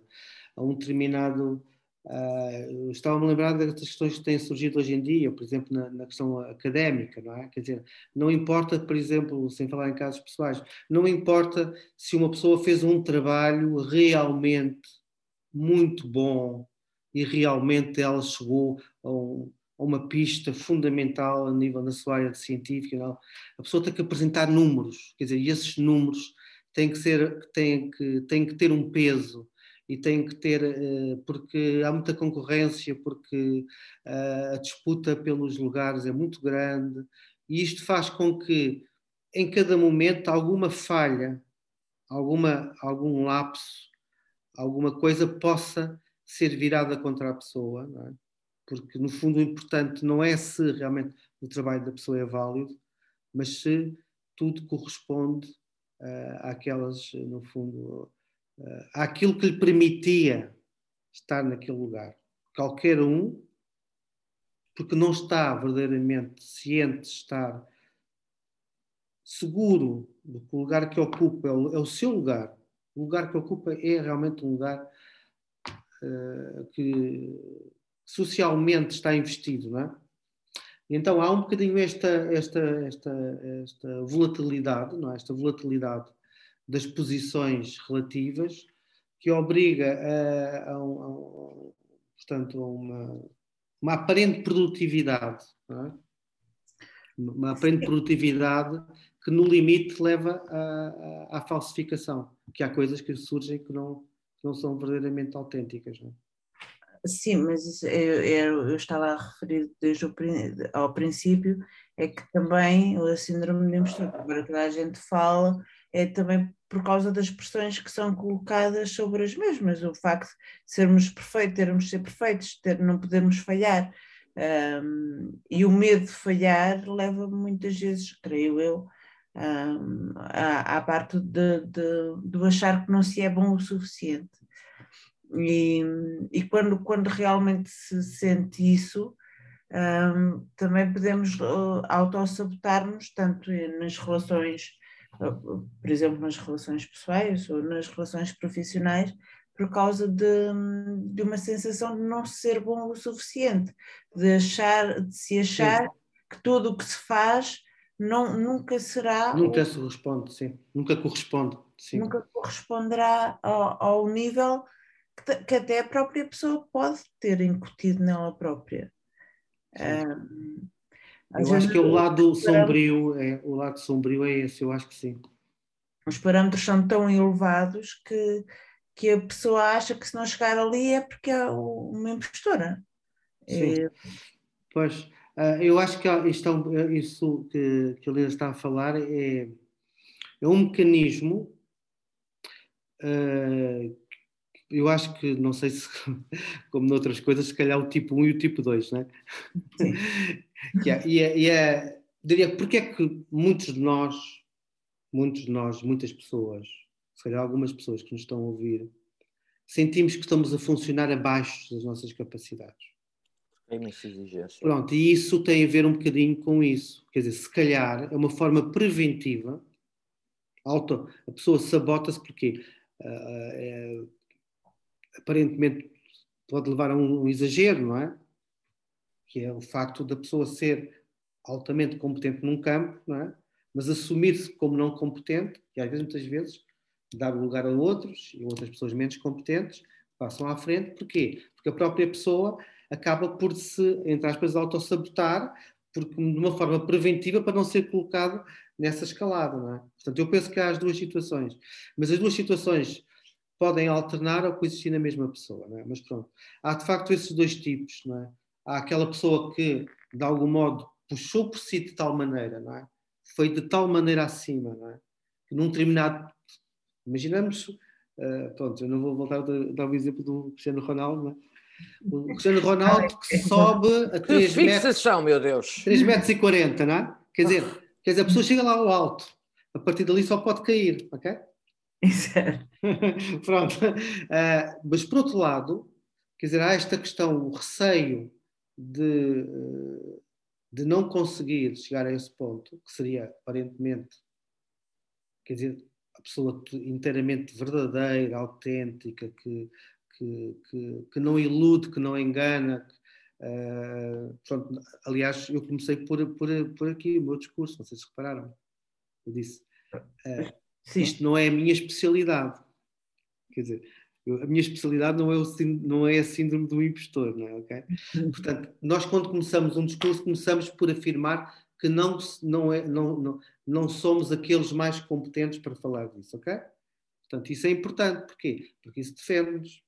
a um determinado. Uh, Estava-me a lembrar das questões que têm surgido hoje em dia, por exemplo, na, na, questão académica, não é? Quer dizer, não importa, por exemplo, sem falar em casos pessoais, não importa se uma pessoa fez um trabalho realmente muito bom e realmente ela chegou a um, uma pista fundamental a nível da sua área científica. Não? A pessoa tem que apresentar números, quer dizer, e esses números têm que, ser, têm que, têm que ter um peso e têm que ter, eh, porque há muita concorrência, porque eh, a disputa pelos lugares é muito grande, e isto faz com que em cada momento alguma falha, alguma, algum lapso, alguma coisa possa ser virada contra a pessoa. É? porque no fundo o importante não é se realmente o trabalho da pessoa é válido, mas se tudo corresponde uh, àquelas, no fundo, àquilo que lhe permitia estar naquele lugar. Qualquer um, porque não está verdadeiramente ciente estar seguro do que o lugar que ocupa é o, é o seu lugar. O lugar que ocupa é realmente um lugar uh, que socialmente está investido, não é? Então há um bocadinho esta, esta, esta, esta volatilidade, não é? esta volatilidade das posições relativas que obriga a, a, a, portanto, a uma, uma aparente produtividade, é? uma aparente produtividade que no limite leva à falsificação, que há coisas que surgem que não, que não são verdadeiramente autênticas. Não é?
Sim, mas isso, eu, eu, estava a referir desde o ao princípio, é que também a síndrome de impostor, agora que a gente fala, é também por causa das pressões que são colocadas sobre as mesmas, o facto de sermos perfeitos, termos de ser perfeitos, ter, não podermos falhar, um, e o medo de falhar leva muitas vezes, creio eu, um, à, à parte de, de, de achar que não se é bom o suficiente. E, e quando, quando realmente se sente isso, um, também podemos uh, autossabotar-nos, tanto nas relações, por exemplo, nas relações pessoais ou nas relações profissionais, por causa de, de uma sensação de não ser bom o suficiente, de, achar, de se achar sim. que tudo o que se faz não, nunca será.
Nunca o, se responde, sim. Nunca corresponde. Sim.
Nunca corresponderá ao, ao nível que, até a própria pessoa pode ter incutido nela própria.
Um, eu acho que é o lado sombrio, é, o lado sombrio é esse, eu acho que sim.
Os parâmetros são tão elevados que, que a pessoa acha que se não chegar ali é porque é uma impostora.
Sim. É... Pois, ah, eu acho que isto, é isso que, que a Lina está a falar é, é um mecanismo uh, eu acho que, não sei se, *laughs* como noutras coisas, se calhar o tipo 1 e o tipo 2, não é? Sim. *laughs* é, e é, e é, diria, porque é que muitos de nós, muitos de nós, muitas pessoas, se calhar algumas pessoas que nos estão a ouvir, sentimos que estamos a funcionar abaixo das nossas capacidades.
É imensa exigência.
Pronto, e isso tem a ver um bocadinho com isso. Quer dizer, se calhar é uma forma preventiva, auto, a pessoa sabota-se porque uh, aparentemente pode levar a um, um exagero, não é? Que é o facto da pessoa ser altamente competente num campo, não é? mas assumir-se como não competente, e às vezes, muitas vezes, dar lugar a outros e outras pessoas menos competentes passam à frente. Porquê? Porque a própria pessoa acaba por se, entre aspas, autossabotar porque, de uma forma preventiva para não ser colocado nessa escalada. Não é? Portanto, eu penso que há as duas situações, mas as duas situações podem alternar ou coexistir na mesma pessoa. É? Mas pronto, há de facto esses dois tipos. Não é? Há aquela pessoa que, de algum modo, puxou por si de tal maneira, não é? foi de tal maneira acima, não é? que num determinado. Imaginamos, uh, pronto, eu não vou voltar a dar o exemplo do Cristiano Ronaldo, é? O Cristiano Ronaldo que *laughs* sobe a 3 metros.
meu Deus!
3 metros e 40, não é? Quer dizer, quer dizer, a pessoa chega lá ao alto, a partir dali só pode cair, ok? *laughs* *laughs* Pronto. Uh, mas por outro lado, quer dizer, há esta questão, o receio de, de não conseguir chegar a esse ponto, que seria aparentemente, quer dizer, a pessoa inteiramente verdadeira, autêntica, que, que, que, que não ilude, que não engana. Uh, pronto, aliás, eu comecei por, por, por aqui o meu discurso, vocês repararam. Eu disse: uh, isto não é a minha especialidade. Quer dizer, a minha especialidade não é, o, não é a síndrome do impostor, não é? Okay? *laughs* Portanto, nós quando começamos um discurso, começamos por afirmar que não, não, é, não, não, não somos aqueles mais competentes para falar disso, ok? Portanto, isso é importante, porquê? Porque isso defende-nos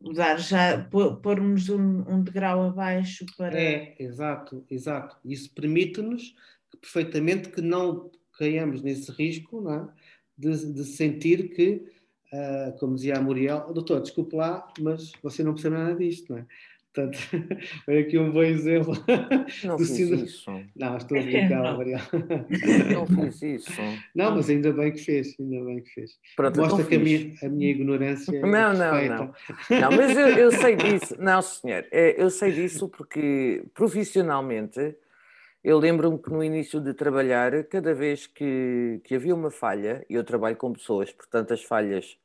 usar já pormos um, um degrau abaixo para.
É, exato, exato. Isso permite-nos perfeitamente que não caiamos nesse risco não é? de, de, sentir que, uh, como dizia a Muriel, doutor, desculpe lá, mas você não percebe nada disto, não é? Portanto, *laughs* foi aqui um bom exemplo. *laughs*
Não do fiz isso.
Não, estou a brincar, *laughs* Mariel.
Não fiz isso.
Não, mas ainda bem que fez, ainda bem que fez. Pronto, Mostra que a minha, a minha ignorância é
não, não, não. Não, mas eu, eu sei disso. Não, senhor, é, eu sei disso porque profissionalmente eu lembro-me que no início de trabalhar, cada vez que, que havia uma falha, e eu trabalho com pessoas, portanto as falhas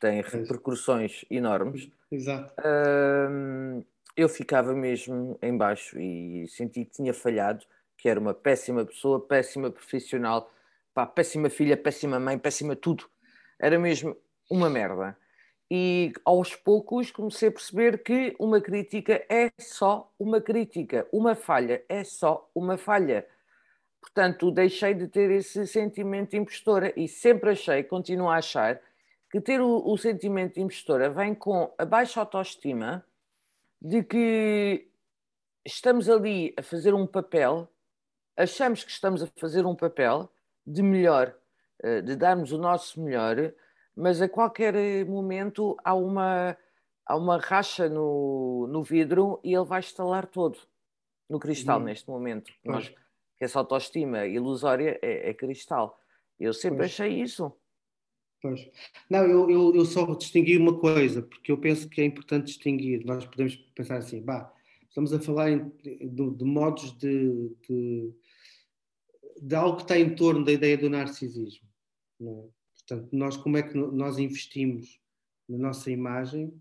têm repercussões enormes.
Exato.
Hum, eu ficava mesmo em baixo e senti que tinha falhado, que era uma péssima pessoa, péssima profissional, pá, péssima filha, péssima mãe, péssima tudo. Era mesmo uma merda. E aos poucos comecei a perceber que uma crítica é só uma crítica, uma falha é só uma falha. Portanto, deixei de ter esse sentimento de impostora e sempre achei, continuo a achar, que ter o, o sentimento de impostora vem com a baixa autoestima de que estamos ali a fazer um papel, achamos que estamos a fazer um papel de melhor, eh, de darmos o nosso melhor, mas a qualquer momento há uma, há uma racha no, no vidro e ele vai estalar todo no cristal hum. neste momento. Nós, essa autoestima ilusória é, é cristal. Eu sempre pois. achei isso.
Pois. Não, eu, eu, eu, só distingui uma coisa, porque eu penso que é importante distinguir. Nós podemos pensar assim, bah, estamos a falar em, de, de, modos de, de, de, algo que está em torno da ideia do narcisismo. É? Portanto, nós como é que nós investimos na nossa imagem,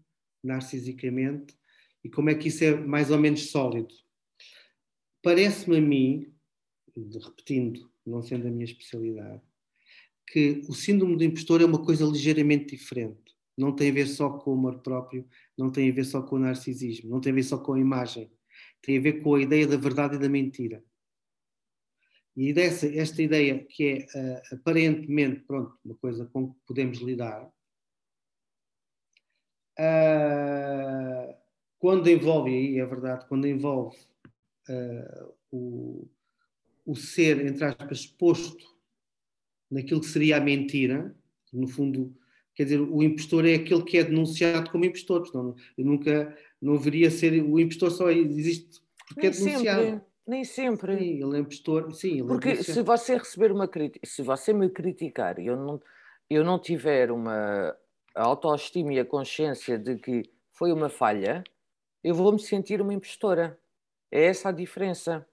narcisicamente, e como é que isso é mais ou menos sólido. Parece-me a mim, repetindo, não sendo a minha especialidade, que o síndrome do impostor é uma coisa ligeiramente diferente. Não tem a ver só com o amor próprio, não tem a ver só com o narcisismo, não tem a ver só com a imagem. Tem a ver com a ideia da verdade e da mentira. E dessa, esta ideia que é uh, aparentemente pronto, uma coisa com que podemos lidar, uh, quando envolve, e é verdade, quando envolve uh, o, o ser, entre aspas, exposto naquilo que seria a mentira, no fundo, quer dizer, o impostor é aquele que é denunciado como impostor, não, eu nunca, não deveria ser, o impostor só existe porque é Nem é denunciado.
Sempre, nem sempre.
Sim, ele é impostor, sim. Ele
porque
é
se você receber uma crítica, se você me criticar, eu não, eu não tiver uma autoestima e a consciência de que foi uma falha, eu vou me sentir uma impostora. É essa a diferença.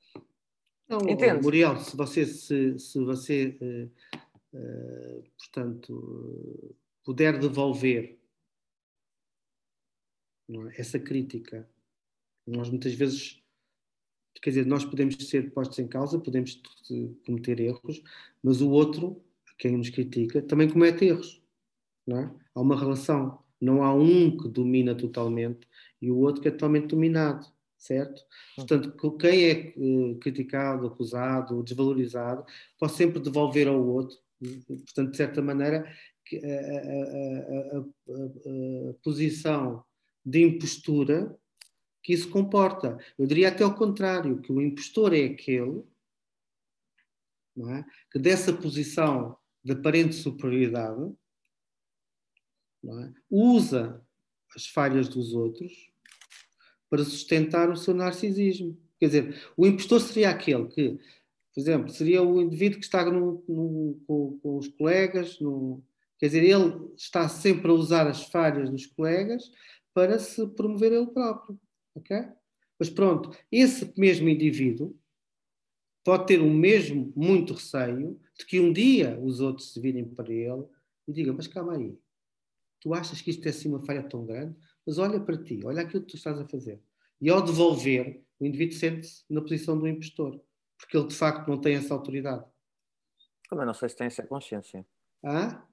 Não,
Entende?
Muriel, se você, se, se você eh, eh, portanto, puder devolver é, essa crítica, nós muitas vezes, quer dizer, nós podemos ser postos em causa, podemos cometer erros, mas o outro, quem nos critica, também comete erros. Não é? Há uma relação. Não há um que domina totalmente e o outro que é totalmente dominado, certo? Portanto, quem é eh, criticado, acusado, desvalorizado, pode sempre devolver ao outro. Portanto, de certa maneira, a- a- a- a posição de impostura que isso comporta. Eu diria até ao contrário, que o impostor é aquele é? que dessa posição de aparente superioridade é? usa as falhas dos outros para sustentar o seu narcisismo. Quer dizer, o impostor seria aquele que, por exemplo, seria o indivíduo que está num- num- com, com os colegas, num- quer dizer, ele está sempre a usar as falhas dos colegas para se promover ele próprio. Ok? Mas pronto, esse mesmo indivíduo pode ter o mesmo muito receio de que um dia os outros se virem para ele e digam, mas calma aí, tu achas que isto é assim uma falha tão grande? Mas olha para ti, olha aquilo que tu estás a fazer. E ao devolver, o indivíduo sente-se na posição do impostor, porque ele de facto não tem essa autoridade.
Também não sei se tem essa consciência.
Ah?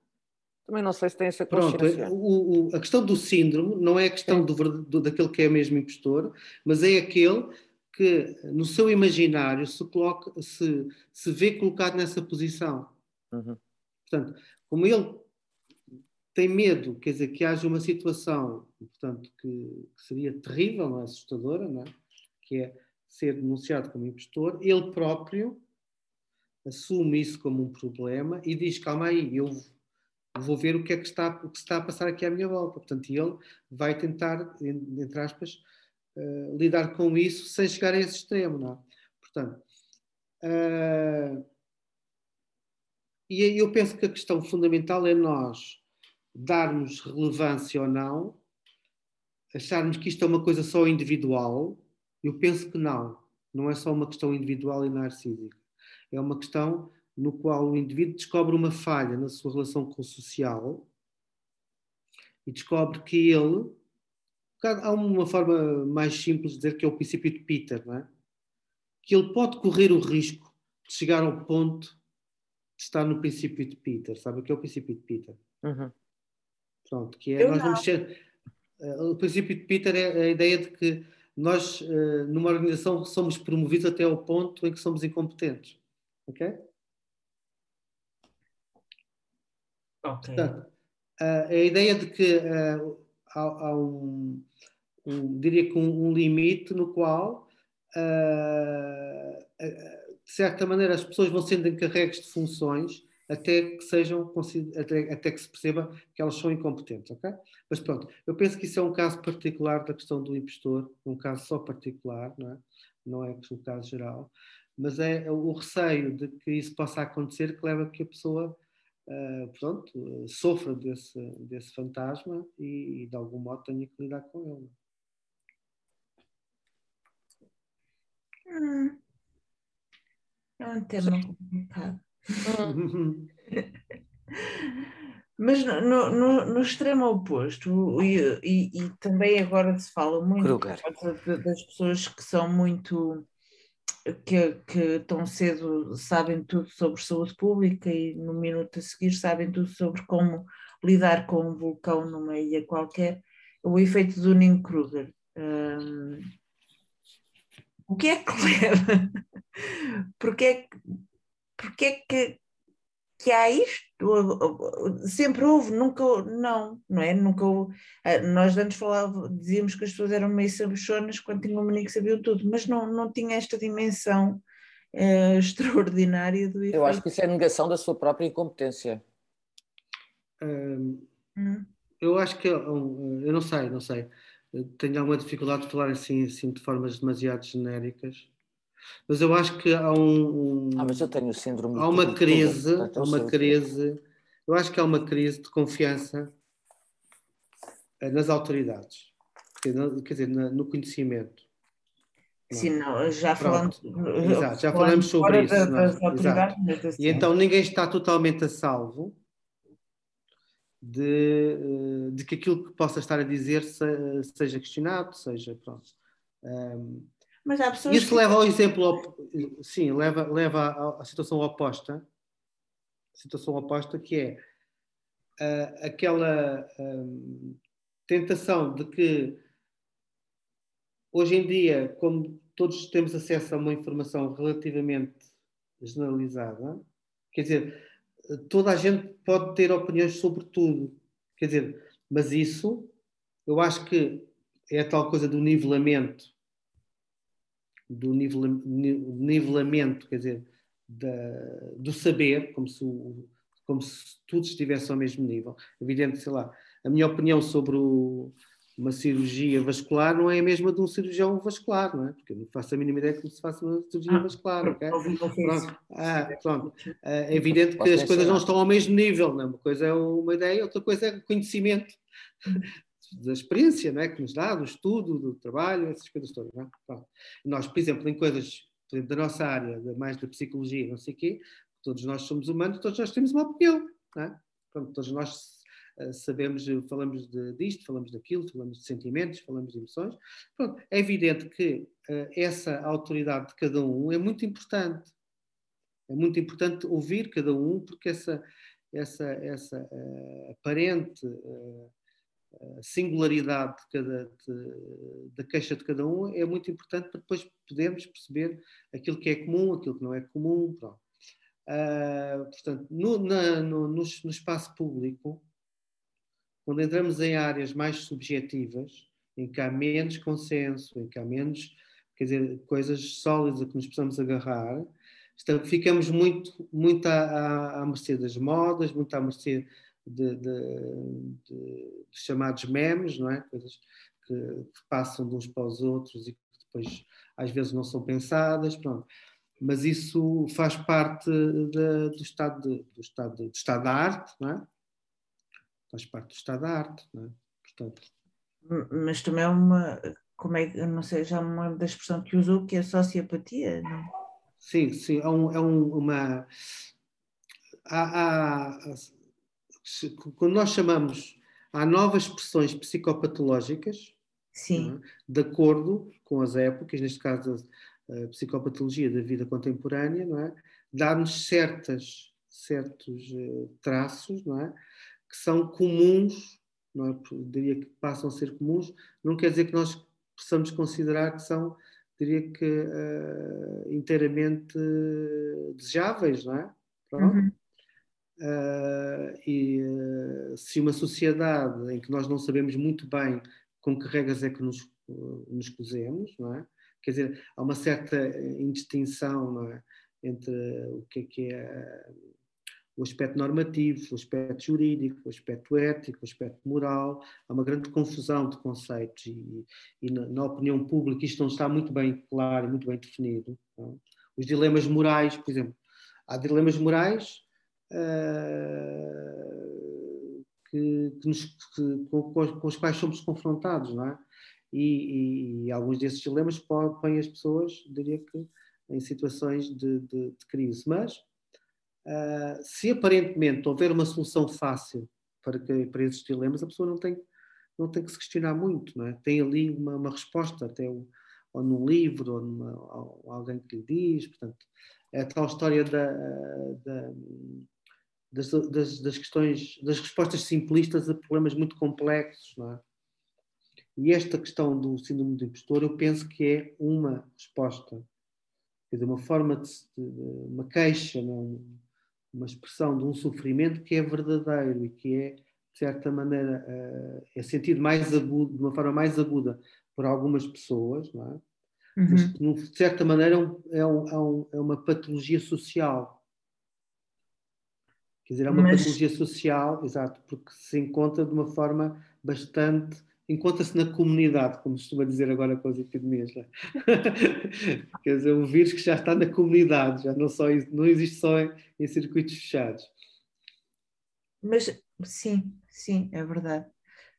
Também não sei se tem essa
Pronto,
consciência.
o- o- a questão do síndrome não é a questão do, do- daquele que é mesmo impostor, mas é aquele que no seu imaginário se, coloca, se, se vê colocado nessa posição.
Uhum.
Portanto, como ele tem medo, quer dizer, que haja uma situação, portanto, que, que seria terrível, não é? assustadora, não é? que é ser denunciado como impostor, ele próprio assume isso como um problema e diz, calma aí, eu vou ver o que é que está, o que está a passar aqui à minha volta. Portanto, ele vai tentar, en- entre aspas, eh, lidar com isso sem chegar a esse extremo, não é? Portanto, eh, e eu penso que a questão fundamental é nós darmos relevância ou não, acharmos que isto é uma coisa só individual. Eu penso que não. Não é só uma questão individual e narcísica. É uma questão no qual o indivíduo descobre uma falha na sua relação com o social e descobre que ele. Há uma forma mais simples de dizer que é o princípio de Peter, não é? Que ele pode correr o risco de chegar ao ponto de estar no princípio de Peter. Sabe o que é o princípio de Peter?
Uhum.
Pronto, que é
Eu
nós
não.
vamos ser. eh, O princípio de Peter é a ideia de que nós, eh, numa organização, somos promovidos até ao ponto em que somos incompetentes. Ok?
Ok.
Portanto, a ideia de que eh, há, há um, um- diria que um, um limite no qual, eh, eh, de certa maneira, as pessoas vão sendo encarregues de funções até que sejam até, até que se perceba que elas são incompetentes, ok? Mas pronto, eu penso que isso é um caso particular da questão do impostor, um caso só particular, não é? Não é o caso geral, mas é o receio de que isso possa acontecer que leva a que a pessoa Uh, pronto, sofra desse, desse fantasma e, e, de algum modo tenha que lidar com ele.
Hum. É um tema complicado. *laughs* Mas no, no, no- extremo oposto, e, e- e também agora se fala muito das pessoas que são muito que, que tão cedo sabem tudo sobre saúde pública e no minuto a seguir sabem tudo sobre como lidar com um vulcão numa ilha qualquer, o efeito do Ninho Kruger. Hum, o que é que *laughs* leva? Porque é que, porque é que, que há isto? Sempre houve, nunca, não, não é? Nunca houve. Ah, Nós antes falava, dizíamos que as pessoas eram meio sabichonas quando tinham uma mania que sabiam tudo, mas não, não tinha esta dimensão eh, *laughs* extraordinária do efeito.
Eu acho que isso é negação da sua própria incompetência.
Um,
Hum.
eu acho que, um, eu não sei, não sei. Tenho alguma dificuldade de falar assim, assim de formas demasiado genéricas, mas eu acho que há um, um-
Ah, mas eu tenho o síndrome
há uma crise, há uma
é.
crise eu acho que há uma crise de confiança eh, nas autoridades, quer dizer, no conhecimento.
Sim, não, já falamos.
Exato, já falamos sobre isso. É? Assim. E então ninguém está totalmente a salvo de, eh, de que aquilo que possa estar a dizer seja questionado, seja pronto. Um,
Mas há pessoas
isso que... leva ao exemplo, sim, leva, leva à, situação oposta, situação oposta que é uh, aquela um, tentação de que hoje em dia, como todos temos acesso a uma informação relativamente generalizada, quer dizer, toda a gente pode ter opiniões sobre tudo, quer dizer, mas isso eu acho que é a tal coisa do nivelamento, do nivelamento, quer dizer, da, do saber, como se, como se tudo estivesse ao mesmo nível. Evidente, sei lá, a minha opinião sobre o, uma cirurgia vascular não é a mesma de um cirurgião vascular, não é? Porque eu não faço a mínima ideia de como se faça uma cirurgia ah, vascular, ok? Pronto. Ah, pronto. Ah, é evidente que as coisas não estão ao mesmo nível, não é? Uma coisa é uma ideia, outra coisa é conhecimento da experiência, não é? Que nos dá, do estudo, do trabalho, essas coisas todas, é? Nós, por exemplo, em coisas exemplo, da nossa área, mais da psicologia, não sei o quê, todos nós somos humanos, todos nós temos uma opinião, não é? Pronto, todos nós eh, sabemos, falamos de, disto, falamos daquilo, falamos de sentimentos, falamos de emoções. Pronto, é evidente que uh, essa autoridade de cada um é muito importante. É muito importante ouvir cada um, porque essa, essa, essa uh, aparente uh, singularidade de cada, de, da queixa de cada um é muito importante para depois podermos perceber aquilo que é comum, aquilo que não é comum. Pronto. portanto, no, na, no, no, no espaço público, quando entramos em áreas mais subjetivas, em que há menos consenso, em que há menos, quer dizer, coisas sólidas a que nos possamos agarrar, então ficamos muito, muito à, à, à mercê das modas, muito à mercê de, de, de, chamados memes, não é? Coisas que, que, passam de uns para os outros e que depois às vezes não são pensadas, pronto. Mas isso faz parte do, estado de, do, estado do estado da arte, não é? faz parte do estado da arte, não é? Portanto...
Mas também é uma, como é, não sei, já me lembro da expressão que usou, que é sociopatia, não?
Sim, sim, é, um, é um, uma... Há, há, quando nós chamamos, há novas expressões psicopatológicas,
sim.
É? de acordo com as épocas, neste caso a, a psicopatologia da vida contemporânea, não é? dá-nos certas certos uh, traços, não é? que são comuns, não é? diria que passam a ser comuns, não quer dizer que nós possamos considerar que são, diria que, uh, inteiramente desejáveis, não é? Uhum. Uh, e uh, se uma sociedade em que nós não sabemos muito bem com que regras é que nos, nos cozemos, não é? Quer dizer, há uma certa indistinção é? entre o que é que é o aspecto normativo, o aspecto jurídico, o aspecto ético, o aspecto moral. Há uma grande confusão de conceitos e, e na, na, opinião pública isto não está muito bem claro e muito bem definido. Não? Os dilemas morais, por exemplo, há dilemas morais uh, que, que nos, que, com, com, os quais somos confrontados, não é? E, e, e alguns desses dilemas põem as pessoas, diria que, em situações de, de, de crise. Mas Uh, se aparentemente houver uma solução fácil para, que, para esses dilemas, a pessoa não tem, não tem que se questionar muito, não é? tem ali uma, uma resposta, até o, ou num livro, ou, numa, ou, alguém que lhe diz. Portanto, é a tal história da, da, das, das, das, questões, das respostas simplistas a problemas muito complexos. Não é? E esta questão do síndrome do impostor, eu penso que é uma resposta, quer dizer, uma forma de, uma queixa, não, uma expressão de um sofrimento que é verdadeiro e que é, de certa maneira, uh, é sentido mais agudo, de uma forma mais aguda por algumas pessoas, não é? Uhum. mas que, de certa maneira, é, é, um, é, um, é, uma patologia social. Quer dizer, é uma mas... patologia social, exato, porque se encontra de uma forma bastante encontra-se na comunidade, como se costuma dizer agora com as epidemias. Né? *laughs* Quer dizer, um vírus que já está na comunidade, já não, só, não existe só em, em circuitos fechados.
Mas sim, sim, é verdade.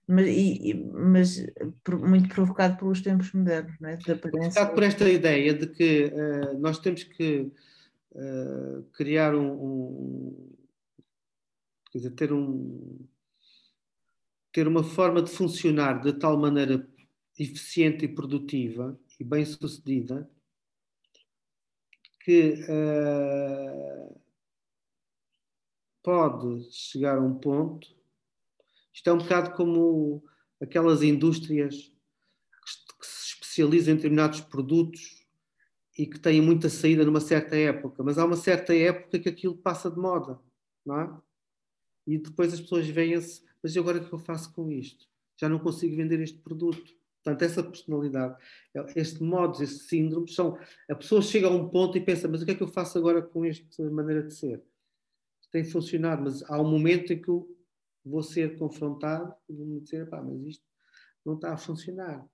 Mas, e, mas muito provocado pelos tempos modernos, não é?
Aparência. por esta ideia de que uh, nós temos que uh, criar um, um, quer dizer, ter um ter uma forma de funcionar de tal maneira eficiente e produtiva e bem sucedida que uh, pode chegar a um ponto. Isto é um bocado como aquelas indústrias que se especializam em determinados produtos e que têm muita saída numa certa época, mas há uma certa época que aquilo passa de moda, não é? E depois as pessoas veem-se, mas agora o que eu faço com isto? Já não consigo vender este produto. Portanto, essa personalidade, este modo, este síndrome, são. A pessoa chega a um ponto e pensa: mas o que é que eu faço agora com esta maneira de ser? Tem funcionado, mas há um momento em que eu vou ser confrontado e vou-me dizer: pá, mas isto não está a funcionar.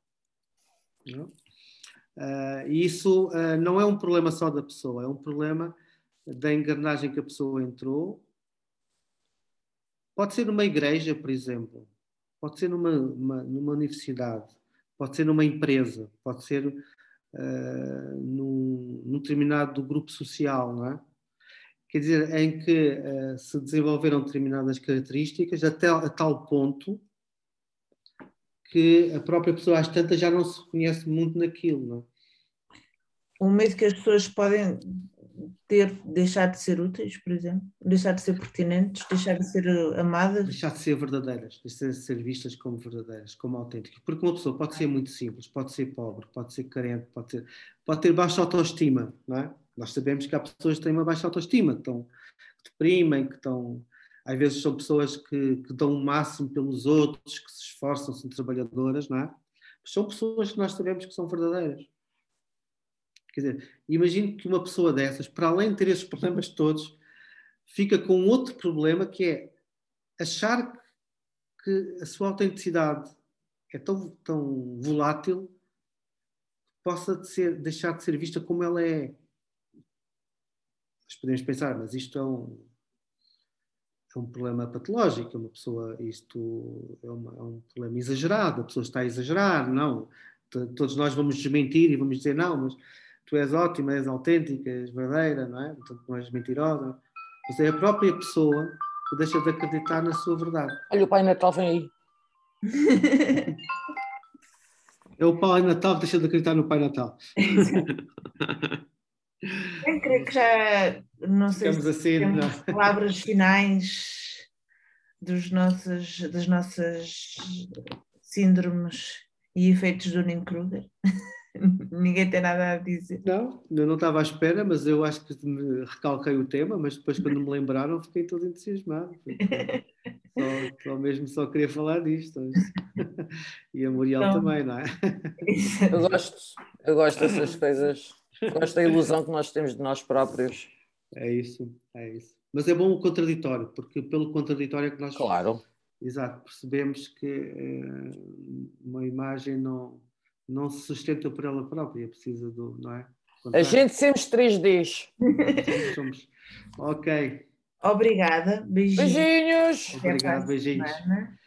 Não? Uh, e isso uh, não é um problema só da pessoa, é um problema da engrenagem que a pessoa entrou. Pode ser numa igreja, por exemplo, pode ser numa, uma, numa universidade, pode ser numa empresa, pode ser uh, num, num, determinado grupo social, não é? Quer dizer, em que uh, se desenvolveram determinadas características até a tal ponto que a própria pessoa às tantas já não se conhece muito naquilo, não é?
O medo que as pessoas podem ter, deixar de ser úteis, por exemplo, deixar de ser pertinentes, deixar de ser eh, amadas.
Deixar de ser verdadeiras, deixar de ser vistas como verdadeiras, como autênticas. Porque uma pessoa pode ser muito simples, pode ser pobre, pode ser carente, pode ter, pode ter baixa autoestima, não é? Nós sabemos que há pessoas que têm uma baixa autoestima, que, estão, que deprimem, que estão. Às vezes são pessoas que, que dão o máximo pelos outros, que se esforçam, são trabalhadoras, não é? Mas são pessoas que nós sabemos que são verdadeiras. Quer dizer, imagino que uma pessoa dessas, para além de ter esses problemas todos, fica com outro problema que é achar que a sua autenticidade é tão, tão volátil que possa de ser, deixar de ser vista como ela é. Nós podemos pensar, mas isto é um, é um problema patológico, uma pessoa, isto é, uma, é, um problema exagerado, a pessoa está a exagerar, não. Todos nós vamos desmentir e vamos dizer, não, mas tu és ótima, és autêntica, és verdadeira, não é? Portanto, não és mentirosa. Mas é a própria pessoa que deixa de acreditar na sua verdade.
Olha, o Pai Natal vem aí.
É o Pai Natal que deixa de acreditar no Pai Natal.
Eu creio que já não sei
Ficamos se assim,
temos não. palavras finais dos nossos, das nossas síndromes e efeitos do Dunning-Kruger. *laughs* Ninguém tem nada a dizer.
Não, eu não estava à espera, mas eu acho que me recalquei o tema, mas depois quando me lembraram fiquei todo entusiasmado. *laughs* Só, só, mesmo só queria falar disto. *laughs* E a Muriel então, também, não é?
Eu gosto, eu gosto dessas coisas. Gosto da ilusão que nós temos de nós próprios.
É isso, é isso. Mas é bom o contraditório, porque pelo contraditório é que nós.
Claro.
Exato, percebemos que é, uma imagem não não se sustenta por ela própria, precisa do, não é?
A gente sempre 3Ds.
Somos, somos. Ok.
Obrigada.
Beijinhos.
beijinhos. Obrigado, beijinhos. Semana.